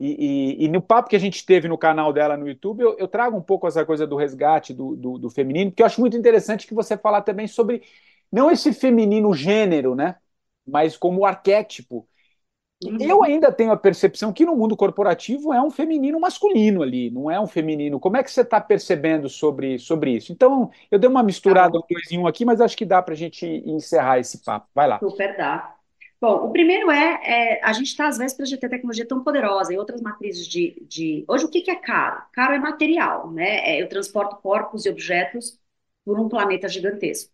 e, e- e no papo que a gente teve no canal dela no YouTube, eu, eu trago um pouco essa coisa do resgate do, do, do feminino, porque eu acho muito interessante que você falar também sobre não esse feminino gênero, né? Mas como arquétipo. Uhum. Eu ainda tenho a percepção que no mundo corporativo é um feminino masculino ali, não é um feminino. Como é que você está percebendo sobre, sobre isso? Então, eu dei uma misturada Tá dois em um aqui, mas acho que dá para a gente encerrar esse papo. Vai lá. Super dá. Bom, o primeiro é, é, a gente está às vésperas de ter tecnologia tão poderosa e outras matrizes de, de... Hoje, o que que é caro? Caro é material, né? É, eu transporto corpos e objetos por um planeta gigantesco.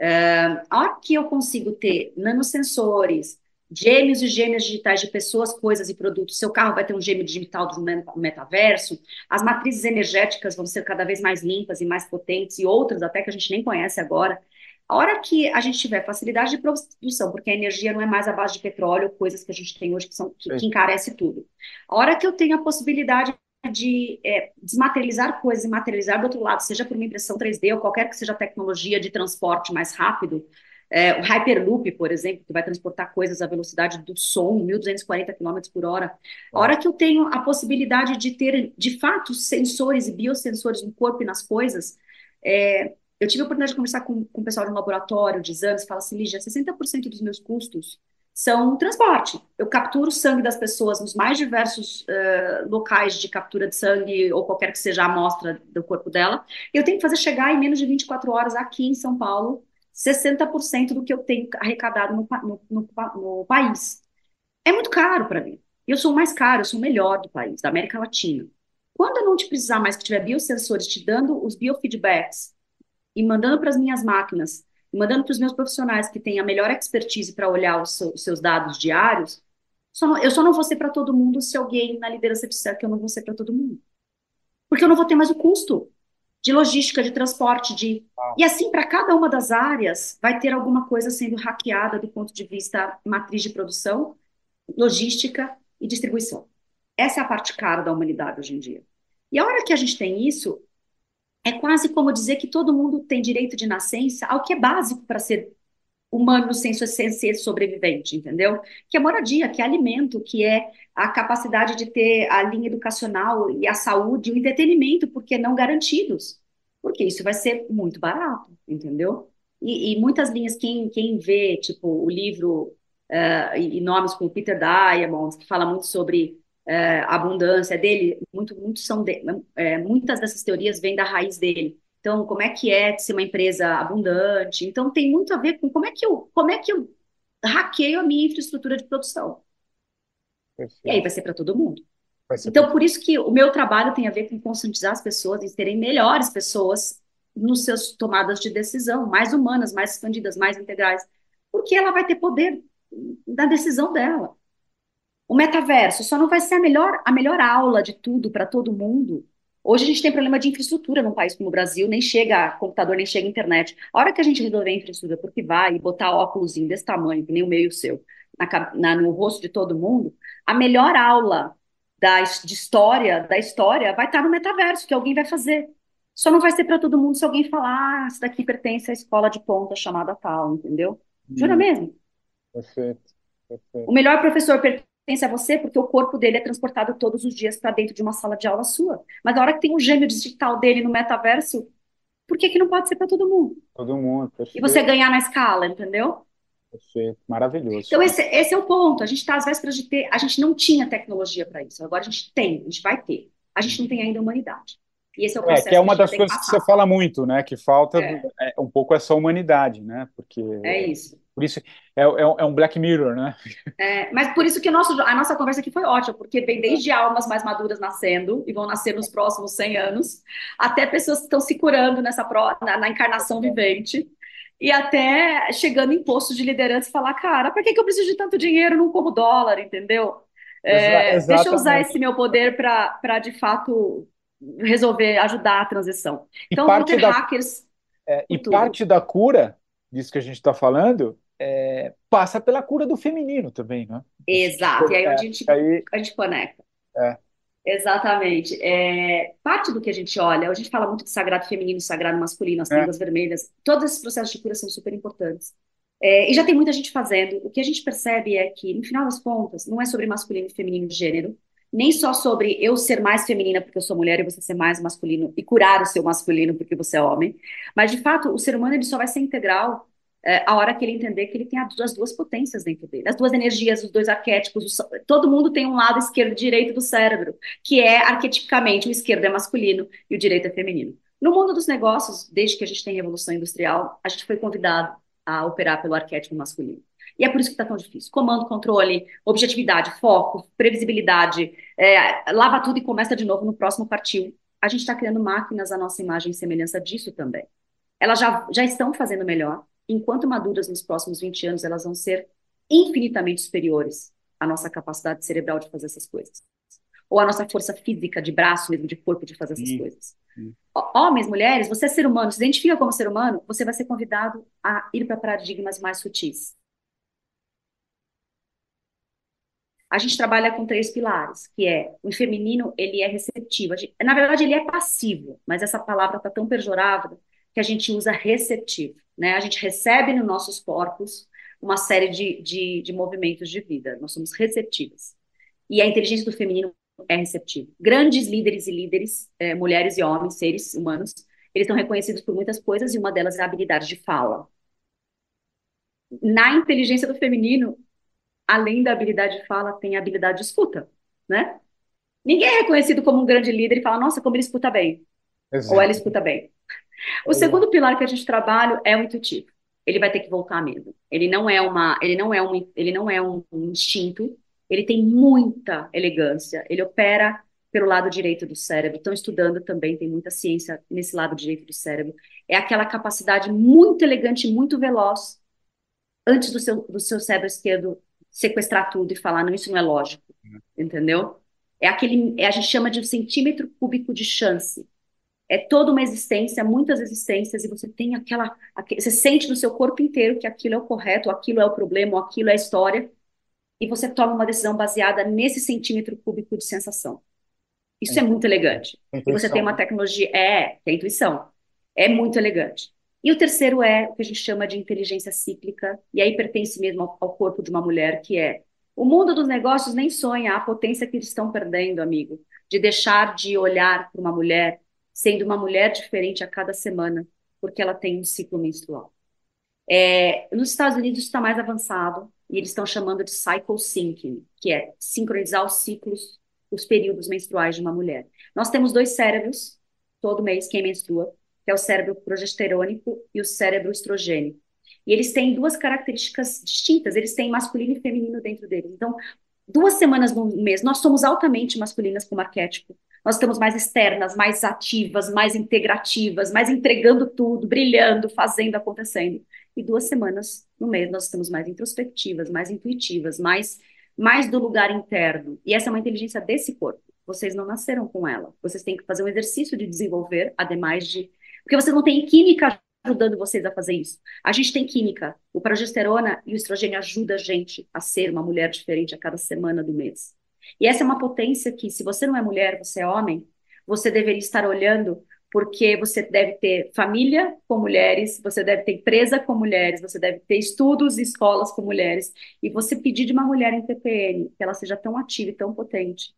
É, a hora que eu consigo ter nanosensores, gêmeos e gêmeas digitais de pessoas, coisas e produtos, seu carro vai ter um gêmeo digital do meta- metaverso, as matrizes energéticas vão ser cada vez mais limpas e mais potentes, e outras até que a gente nem conhece agora. A hora que a gente tiver facilidade de produção, porque a energia não é mais a base de petróleo, coisas que a gente tem hoje que, são, que, que encarece tudo. A hora que eu tenho a possibilidade de é, desmaterializar coisas e materializar do outro lado, seja por uma impressão 3D ou qualquer que seja a tecnologia de transporte mais rápido, é, o Hyperloop, por exemplo, que vai transportar coisas à velocidade do som, 1.240 km por hora. A hora que eu tenho a possibilidade de ter, de fato, sensores e biosensores no corpo e nas coisas, é, eu tive a oportunidade de conversar com, com o pessoal de um laboratório de exames, fala assim, Lígia, 60% dos meus custos são transporte. Eu capturo o sangue das pessoas nos mais diversos uh, locais de captura de sangue ou qualquer que seja a amostra do corpo dela. Eu tenho que fazer chegar em menos de 24 horas aqui em São Paulo 60% do que eu tenho arrecadado no, no, no, no país. É muito caro para mim. Eu sou o mais caro, eu sou o melhor do país, da América Latina. Quando eu não te precisar mais que tiver biosensores te dando os biofeedbacks e mandando para as minhas máquinas, mandando para os meus profissionais que têm a melhor expertise para olhar os, seu, os, seus dados diários, só não, eu só não vou ser para todo mundo se alguém na liderança disser que eu não vou ser para todo mundo. Porque eu não vou ter mais o custo de logística, de transporte, de. E assim, para cada uma das áreas, vai ter alguma coisa sendo hackeada do ponto de vista matriz de produção, logística e distribuição. Essa é a parte cara da humanidade hoje em dia. E a hora que a gente tem isso, é quase como dizer que todo mundo tem direito de nascença ao que é básico para ser humano no senso de ser sobrevivente, entendeu? Que é moradia, que é alimento, que é a capacidade de ter a linha educacional e a saúde o entretenimento, porque não garantidos. Porque isso vai ser muito barato, entendeu? E, e muitas linhas, quem, quem vê, tipo, o livro uh, e, e, nomes como Peter Diamond, que fala muito sobre uh, abundância dele, muito, muito são de, uh, muitas dessas teorias vêm da raiz dele. Então, como é que é ser uma empresa abundante? Então, tem muito a ver com como é que eu, como é que eu hackeio a minha infraestrutura de produção. Perfeito. E aí vai ser para todo mundo. Então, por isso que o meu trabalho tem a ver com conscientizar as pessoas e serem melhores pessoas nos seus tomadas de decisão, mais humanas, mais expandidas, mais integrais, porque ela vai ter poder da decisão dela. O metaverso só não vai ser a melhor, a melhor aula de tudo para todo mundo. Hoje a gente tem problema de infraestrutura num país como o Brasil, nem chega computador, nem chega internet. A hora que a gente resolver a infraestrutura, porque vai e botar óculos desse tamanho, que nem o meu e o seu, na, na, no rosto de todo mundo, a melhor aula da, de história, da história, vai estar no metaverso, que alguém vai fazer. Só não vai ser para todo mundo se alguém falar, ah, isso daqui pertence à escola de ponta chamada tal, entendeu? Jura hum. mesmo? Perfeito, perfeito. O melhor professor pertence a você porque o corpo dele é transportado todos os dias para dentro de uma sala de aula sua. Mas na hora que tem um gêmeo digital dele no metaverso, por que, que não pode ser para todo mundo? Todo mundo, perfeito. E você ganhar na escala, entendeu? Perfeito, maravilhoso. Então, esse, esse é o ponto. A gente está às vésperas de ter. A gente não tinha tecnologia para isso. Agora a gente tem, a gente vai ter. A gente não tem ainda humanidade. E esse é o processo. É, que é uma que das coisas que, que, você fala muito, né? Que falta é. É, um pouco essa humanidade, né? Porque. É isso. Por isso, é, é, é um Black Mirror, né? É, mas por isso que nosso, a nossa conversa aqui foi ótima, porque vem desde almas mais maduras nascendo, e vão nascer nos próximos 100 anos, até pessoas que estão se curando nessa pro, na, na encarnação vivente, e até chegando em postos de liderança e falar, cara, para que, que eu preciso de tanto dinheiro, não como dólar, entendeu? É, deixa eu usar esse meu poder para, de fato, resolver, ajudar a transição. Então, vão ter da, hackers. É, e tudo. parte da cura disso que a gente está falando é, passa pela cura do feminino também, né? Exato, e aí é, a gente, aí, a gente conecta. É. Exatamente. É, parte do que a gente olha, a gente fala muito de sagrado feminino, sagrado masculino, as tendas é. vermelhas, todos esses processos de cura são super importantes. É, e já tem muita gente fazendo. O que a gente percebe é que, no final das contas, não é sobre masculino e feminino de gênero, nem só sobre eu ser mais feminina porque eu sou mulher e você ser mais masculino e curar o seu masculino porque você é homem, mas de fato o ser humano ele só vai ser integral é, a hora que ele entender que ele tem as duas potências dentro dele, as duas energias, os dois arquétipos, todo mundo tem um lado esquerdo e direito do cérebro, que é arquetipicamente o esquerdo é masculino e o direito é feminino. No mundo dos negócios, desde que a gente tem revolução industrial, a gente foi convidado a operar pelo arquétipo masculino. E é por isso que está tão difícil. Comando, controle, objetividade, foco, previsibilidade, é, lava tudo e começa de novo no próximo partiu. A gente está criando máquinas à nossa imagem e semelhança disso também. Elas já, já estão fazendo melhor, enquanto maduras nos próximos 20 anos, elas vão ser infinitamente superiores à nossa capacidade cerebral de fazer essas coisas. Ou à nossa força física, de braço mesmo, de corpo, de fazer essas sim, coisas. Sim. Homens, mulheres, você é ser humano, se identifica como ser humano, você vai ser convidado a ir para paradigmas mais sutis. A gente trabalha com três pilares, que é o feminino, ele é receptivo. Na verdade, ele é passivo, mas essa palavra está tão pejorada que a gente usa receptivo né? A gente recebe nos nossos corpos uma série de, de, de movimentos de vida, nós somos receptivas. E a inteligência do feminino é receptiva. Grandes líderes e líderes, é, mulheres e homens, seres humanos, eles estão reconhecidos por muitas coisas e uma delas é a habilidade de fala. Na inteligência do feminino, além da habilidade de fala, tem a habilidade de escuta, né? Ninguém é reconhecido como um grande líder e fala, nossa, como ele escuta bem. Exato. Ou ela escuta bem. O segundo pilar que a gente trabalha é o intuitivo. Ele vai ter que voltar mesmo. Ele não é uma, ele não é um, ele não é um instinto. Ele tem muita elegância. Ele opera pelo lado direito do cérebro. Estão estudando também, tem muita ciência nesse lado direito do cérebro. É aquela capacidade muito elegante, muito veloz, antes do seu, do seu cérebro esquerdo sequestrar tudo e falar, não, isso não é lógico. Uhum. Entendeu? É aquele, é, a gente chama de um centímetro cúbico de chance é toda uma existência, muitas existências, e você tem aquela. Você sente no seu corpo inteiro que aquilo é o correto, aquilo é o problema, aquilo é a história, e você toma uma decisão baseada nesse centímetro cúbico de sensação. Isso é, é muito elegante. E você tem uma tecnologia. É, é intuição. É muito elegante. E o terceiro é o que a gente chama de inteligência cíclica, e aí pertence mesmo ao, ao corpo de uma mulher, que é o mundo dos negócios nem sonha a potência que eles estão perdendo, amigo, de deixar de olhar para uma mulher sendo uma mulher diferente a cada semana, porque ela tem um ciclo menstrual. É, nos Estados Unidos está mais avançado, e eles estão chamando de cycle syncing, que é sincronizar os ciclos, os períodos menstruais de uma mulher. Nós temos dois cérebros, todo mês, quem menstrua, que é o cérebro progesterônico e o cérebro estrogênico. E eles têm duas características distintas, eles têm masculino e feminino dentro deles. Então, duas semanas no mês, nós somos altamente masculinas como arquétipo. Nós estamos mais externas, mais ativas, mais integrativas, mais entregando tudo, brilhando, fazendo, acontecendo. E duas semanas no mês nós estamos mais introspectivas, mais intuitivas, mais, mais do lugar interno. E essa é uma inteligência desse corpo. Vocês não nasceram com ela. Vocês têm que fazer um exercício de desenvolver, ademais de. Porque vocês não têm química ajudando vocês a fazer isso. A gente tem química. O progesterona e o estrogênio ajudam a gente a ser uma mulher diferente a cada semana do mês. E essa é uma potência que, se você não é mulher, você é homem, você deveria estar olhando porque você deve ter família com mulheres, você deve ter empresa com mulheres, você deve ter estudos e escolas com mulheres, e você pedir de uma mulher em TPM que ela seja tão ativa e tão potente,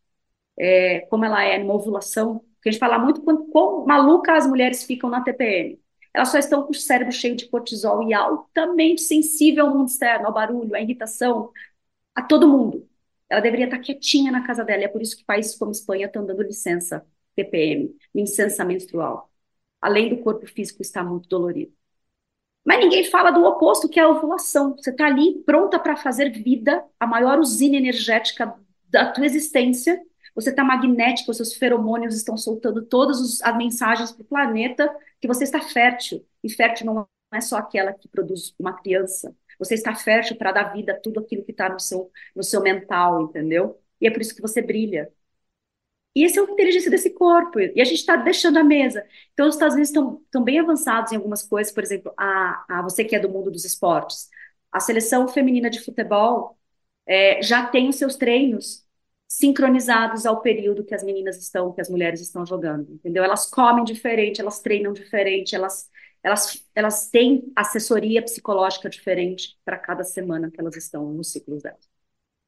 é, como ela é numa ovulação, porque a gente fala muito quando, quão maluca as mulheres ficam na TPM. Elas só estão com o cérebro cheio de cortisol e altamente sensível ao mundo externo, ao barulho, à irritação, a todo mundo. Ela deveria estar quietinha na casa dela, e é por isso que países como Espanha estão dando licença TPM, licença menstrual. Além do corpo físico estar muito dolorido. Mas ninguém fala do oposto, que é a ovulação. Você está ali pronta para fazer vida, a maior usina energética da tua existência. Você está magnética, os seus feromônios estão soltando todas as mensagens para o planeta que você está fértil. E fértil não é só aquela que produz uma criança. Você está fértil para dar vida a tudo aquilo que está no seu, no seu mental, entendeu? E é por isso que você brilha. E essa é a inteligência desse corpo. E a gente está deixando a mesa. Então, os Estados Unidos estão bem avançados em algumas coisas. Por exemplo, a, a você que é do mundo dos esportes. A seleção feminina de futebol é, já tem os seus treinos sincronizados ao período que as meninas estão, que as mulheres estão jogando, entendeu? Elas comem diferente, elas treinam diferente, elas elas, elas têm assessoria psicológica diferente para cada semana que elas estão nos ciclos delas.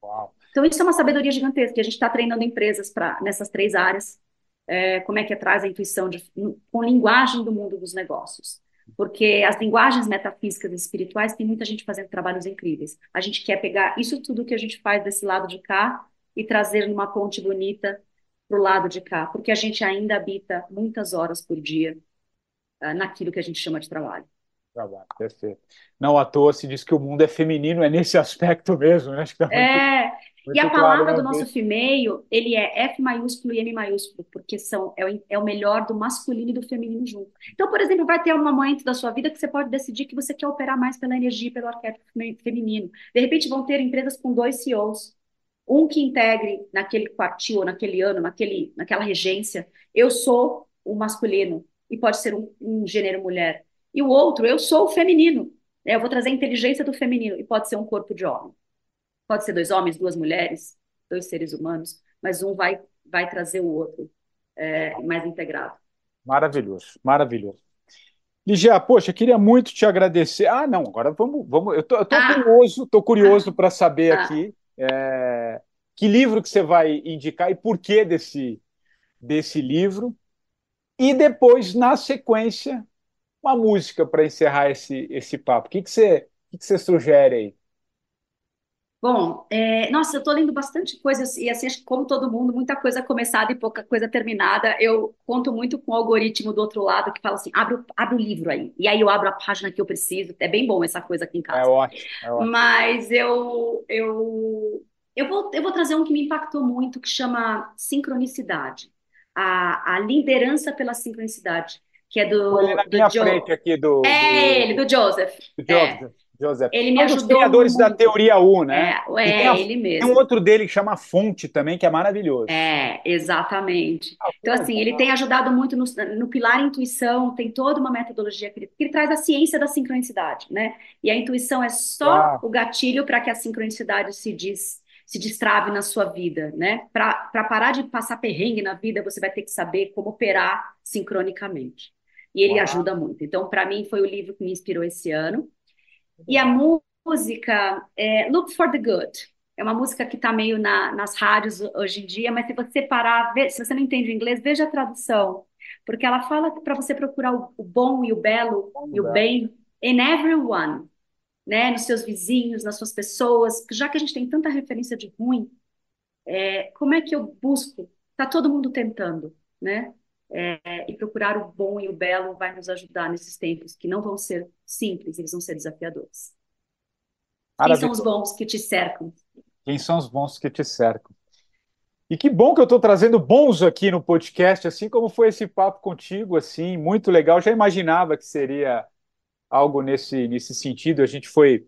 Uau. Então, isso é uma sabedoria gigantesca. A gente está treinando empresas para nessas três áreas. É, como é que traz a intuição de, com linguagem do mundo dos negócios. Porque as linguagens metafísicas e espirituais tem muita gente fazendo trabalhos incríveis. A gente quer pegar isso tudo que a gente faz desse lado de cá e trazer numa ponte bonita para o lado de cá, porque a gente ainda habita muitas horas por dia naquilo que a gente chama de trabalho. Trabalho, perfeito. Não à toa se diz que o mundo é feminino, é nesse aspecto mesmo, né? Acho que tá muito, é, muito e a palavra claro, do nosso female, ele é F maiúsculo e M maiúsculo, porque são, é o, é o melhor do masculino e do feminino junto. Então, por exemplo, vai ter um momento da sua vida que você pode decidir que você quer operar mais pela energia, pelo arquétipo feminino. De repente, vão ter empresas com dois CEOs, um que integre naquele quartil, naquele ano, naquele, naquela regência, eu sou o masculino, e pode ser um, um gênero mulher. E o outro, eu sou o feminino, né? eu vou trazer a inteligência do feminino, e pode ser um corpo de homem. Pode ser dois homens, duas mulheres, dois seres humanos, mas um vai, vai trazer o outro é, mais integrado. Maravilhoso, maravilhoso. Ligia, poxa, queria muito te agradecer. Ah, não, agora vamos, vamos. Eu tô, eu tô ah. curioso, tô curioso ah. para saber ah. aqui é, que livro que você vai indicar e por que desse, desse livro. E depois, na sequência, uma música para encerrar esse, esse papo. O que, que, você, o que, que você sugere aí? Bom, é, nossa, eu estou lendo bastante coisa, e assim, acho que como todo mundo, muita coisa começada e pouca coisa terminada. Eu conto muito com o algoritmo do outro lado que fala assim: abre, abre o livro aí. E aí eu abro a página que eu preciso. É bem bom essa coisa aqui em casa. É ótimo. É ótimo. Mas eu, eu, eu, vou, eu vou trazer um que me impactou muito, que chama Sincronicidade. A, a liderança pela sincronicidade, que é do. Ele na do minha Joe. frente aqui do. É do... ele, do Joseph. Do Joseph. É. Joseph. Ele me um ajudou. dos criadores muito. da teoria U, né? É, é a, ele mesmo. Tem um outro dele que chama Fonte também, que é maravilhoso. É, exatamente. Ah, então, assim, ele tem ajudado muito no, no, pilar intuição, tem toda uma metodologia que ele, que ele, traz a ciência da sincronicidade, né? E a intuição é só ah. o gatilho para que a sincronicidade se diz se destrave na sua vida, né? Para parar de passar perrengue na vida, você vai ter que saber como operar sincronicamente. E ele Uau. ajuda muito. Então, para mim, foi o livro que me inspirou esse ano. E a música é Look for the Good. É uma música que está meio na, nas rádios hoje em dia, mas se você parar, se você não entende o inglês, veja a tradução. Porque ela fala para você procurar o, o bom e o belo e o bem in everyone, né? Nos seus vizinhos, nas suas pessoas. Já que a gente tem tanta referência de ruim, é, como é que eu busco? Tá todo mundo tentando, né? É, e procurar o bom e o belo vai nos ajudar nesses tempos que não vão ser simples, eles vão ser desafiadores. Quem são os bons que te cercam? Quem são os bons que te cercam? E que bom que eu estou trazendo bons aqui no podcast, assim como foi esse papo contigo, assim, muito legal. Já imaginava que seria algo nesse, nesse sentido. A gente foi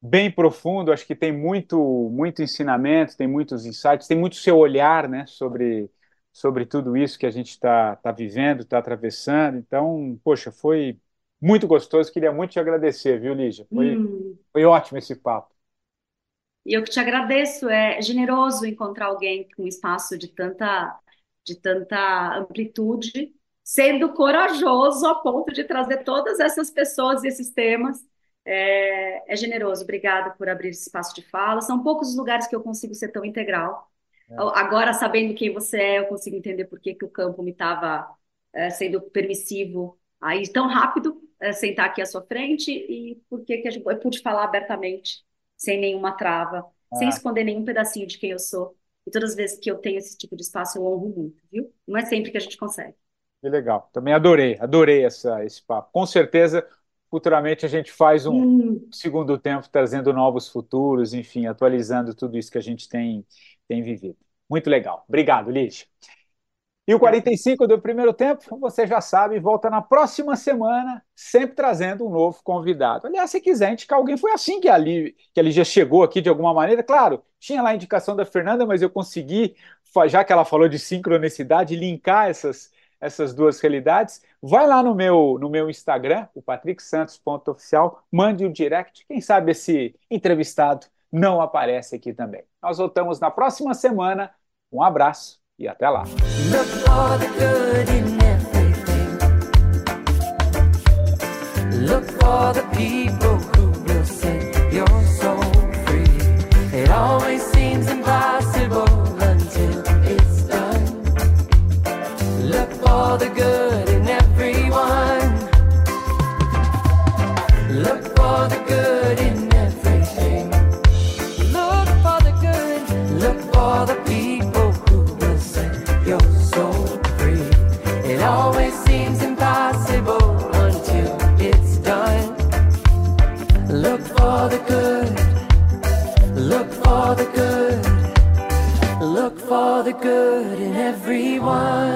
bem profundo, acho que tem muito, muito ensinamento, tem muitos insights, tem muito seu olhar, né, sobre, sobre tudo isso que a gente está tá vivendo, está atravessando. Então, poxa, foi muito gostoso. Queria muito te agradecer, viu, Lígia? Foi, Hum, foi ótimo esse papo. e eu que te agradeço, é generoso encontrar alguém com um espaço de tanta, de tanta amplitude, sendo corajoso a ponto de trazer todas essas pessoas e esses temas. É, é generoso, obrigada por abrir esse espaço de fala. São poucos os lugares que eu consigo ser tão integral. Agora, sabendo quem você é, eu consigo entender por que que o campo me estava sendo permissivo aí tão rápido, é, sentar aqui à sua frente e por que que eu pude falar abertamente, sem nenhuma trava, sem Ah. esconder nenhum pedacinho de quem eu sou. E todas as vezes que eu tenho esse tipo de espaço, eu honro muito, viu? Não é sempre que a gente consegue. Que legal. Também adorei, adorei essa, esse papo. Com certeza, futuramente a gente faz um Hum, segundo tempo trazendo novos futuros, enfim, atualizando tudo isso que a gente tem, tem vivido. Muito legal. Obrigado, Lígia. E o 45 do primeiro tempo, você já sabe, volta na próxima semana, sempre trazendo um novo convidado. Aliás, se quiser indicar alguém, foi assim que a, Lí- que a Lígia chegou aqui de alguma maneira. Claro, tinha lá a indicação da Fernanda, mas eu consegui, já que ela falou de sincronicidade, linkar essas, essas duas realidades. Vai lá no meu, no meu Instagram, o patricksantos.oficial, mande um direct. Quem sabe esse entrevistado não aparece aqui também. Nós voltamos na próxima semana. Um abraço e até lá. Look The good in everyone. Look for the good in everything. Look for the good. Look for the people who will set your soul free. It always seems impossible until it's done. Look for the good. Look for the good. Look for the good in everyone.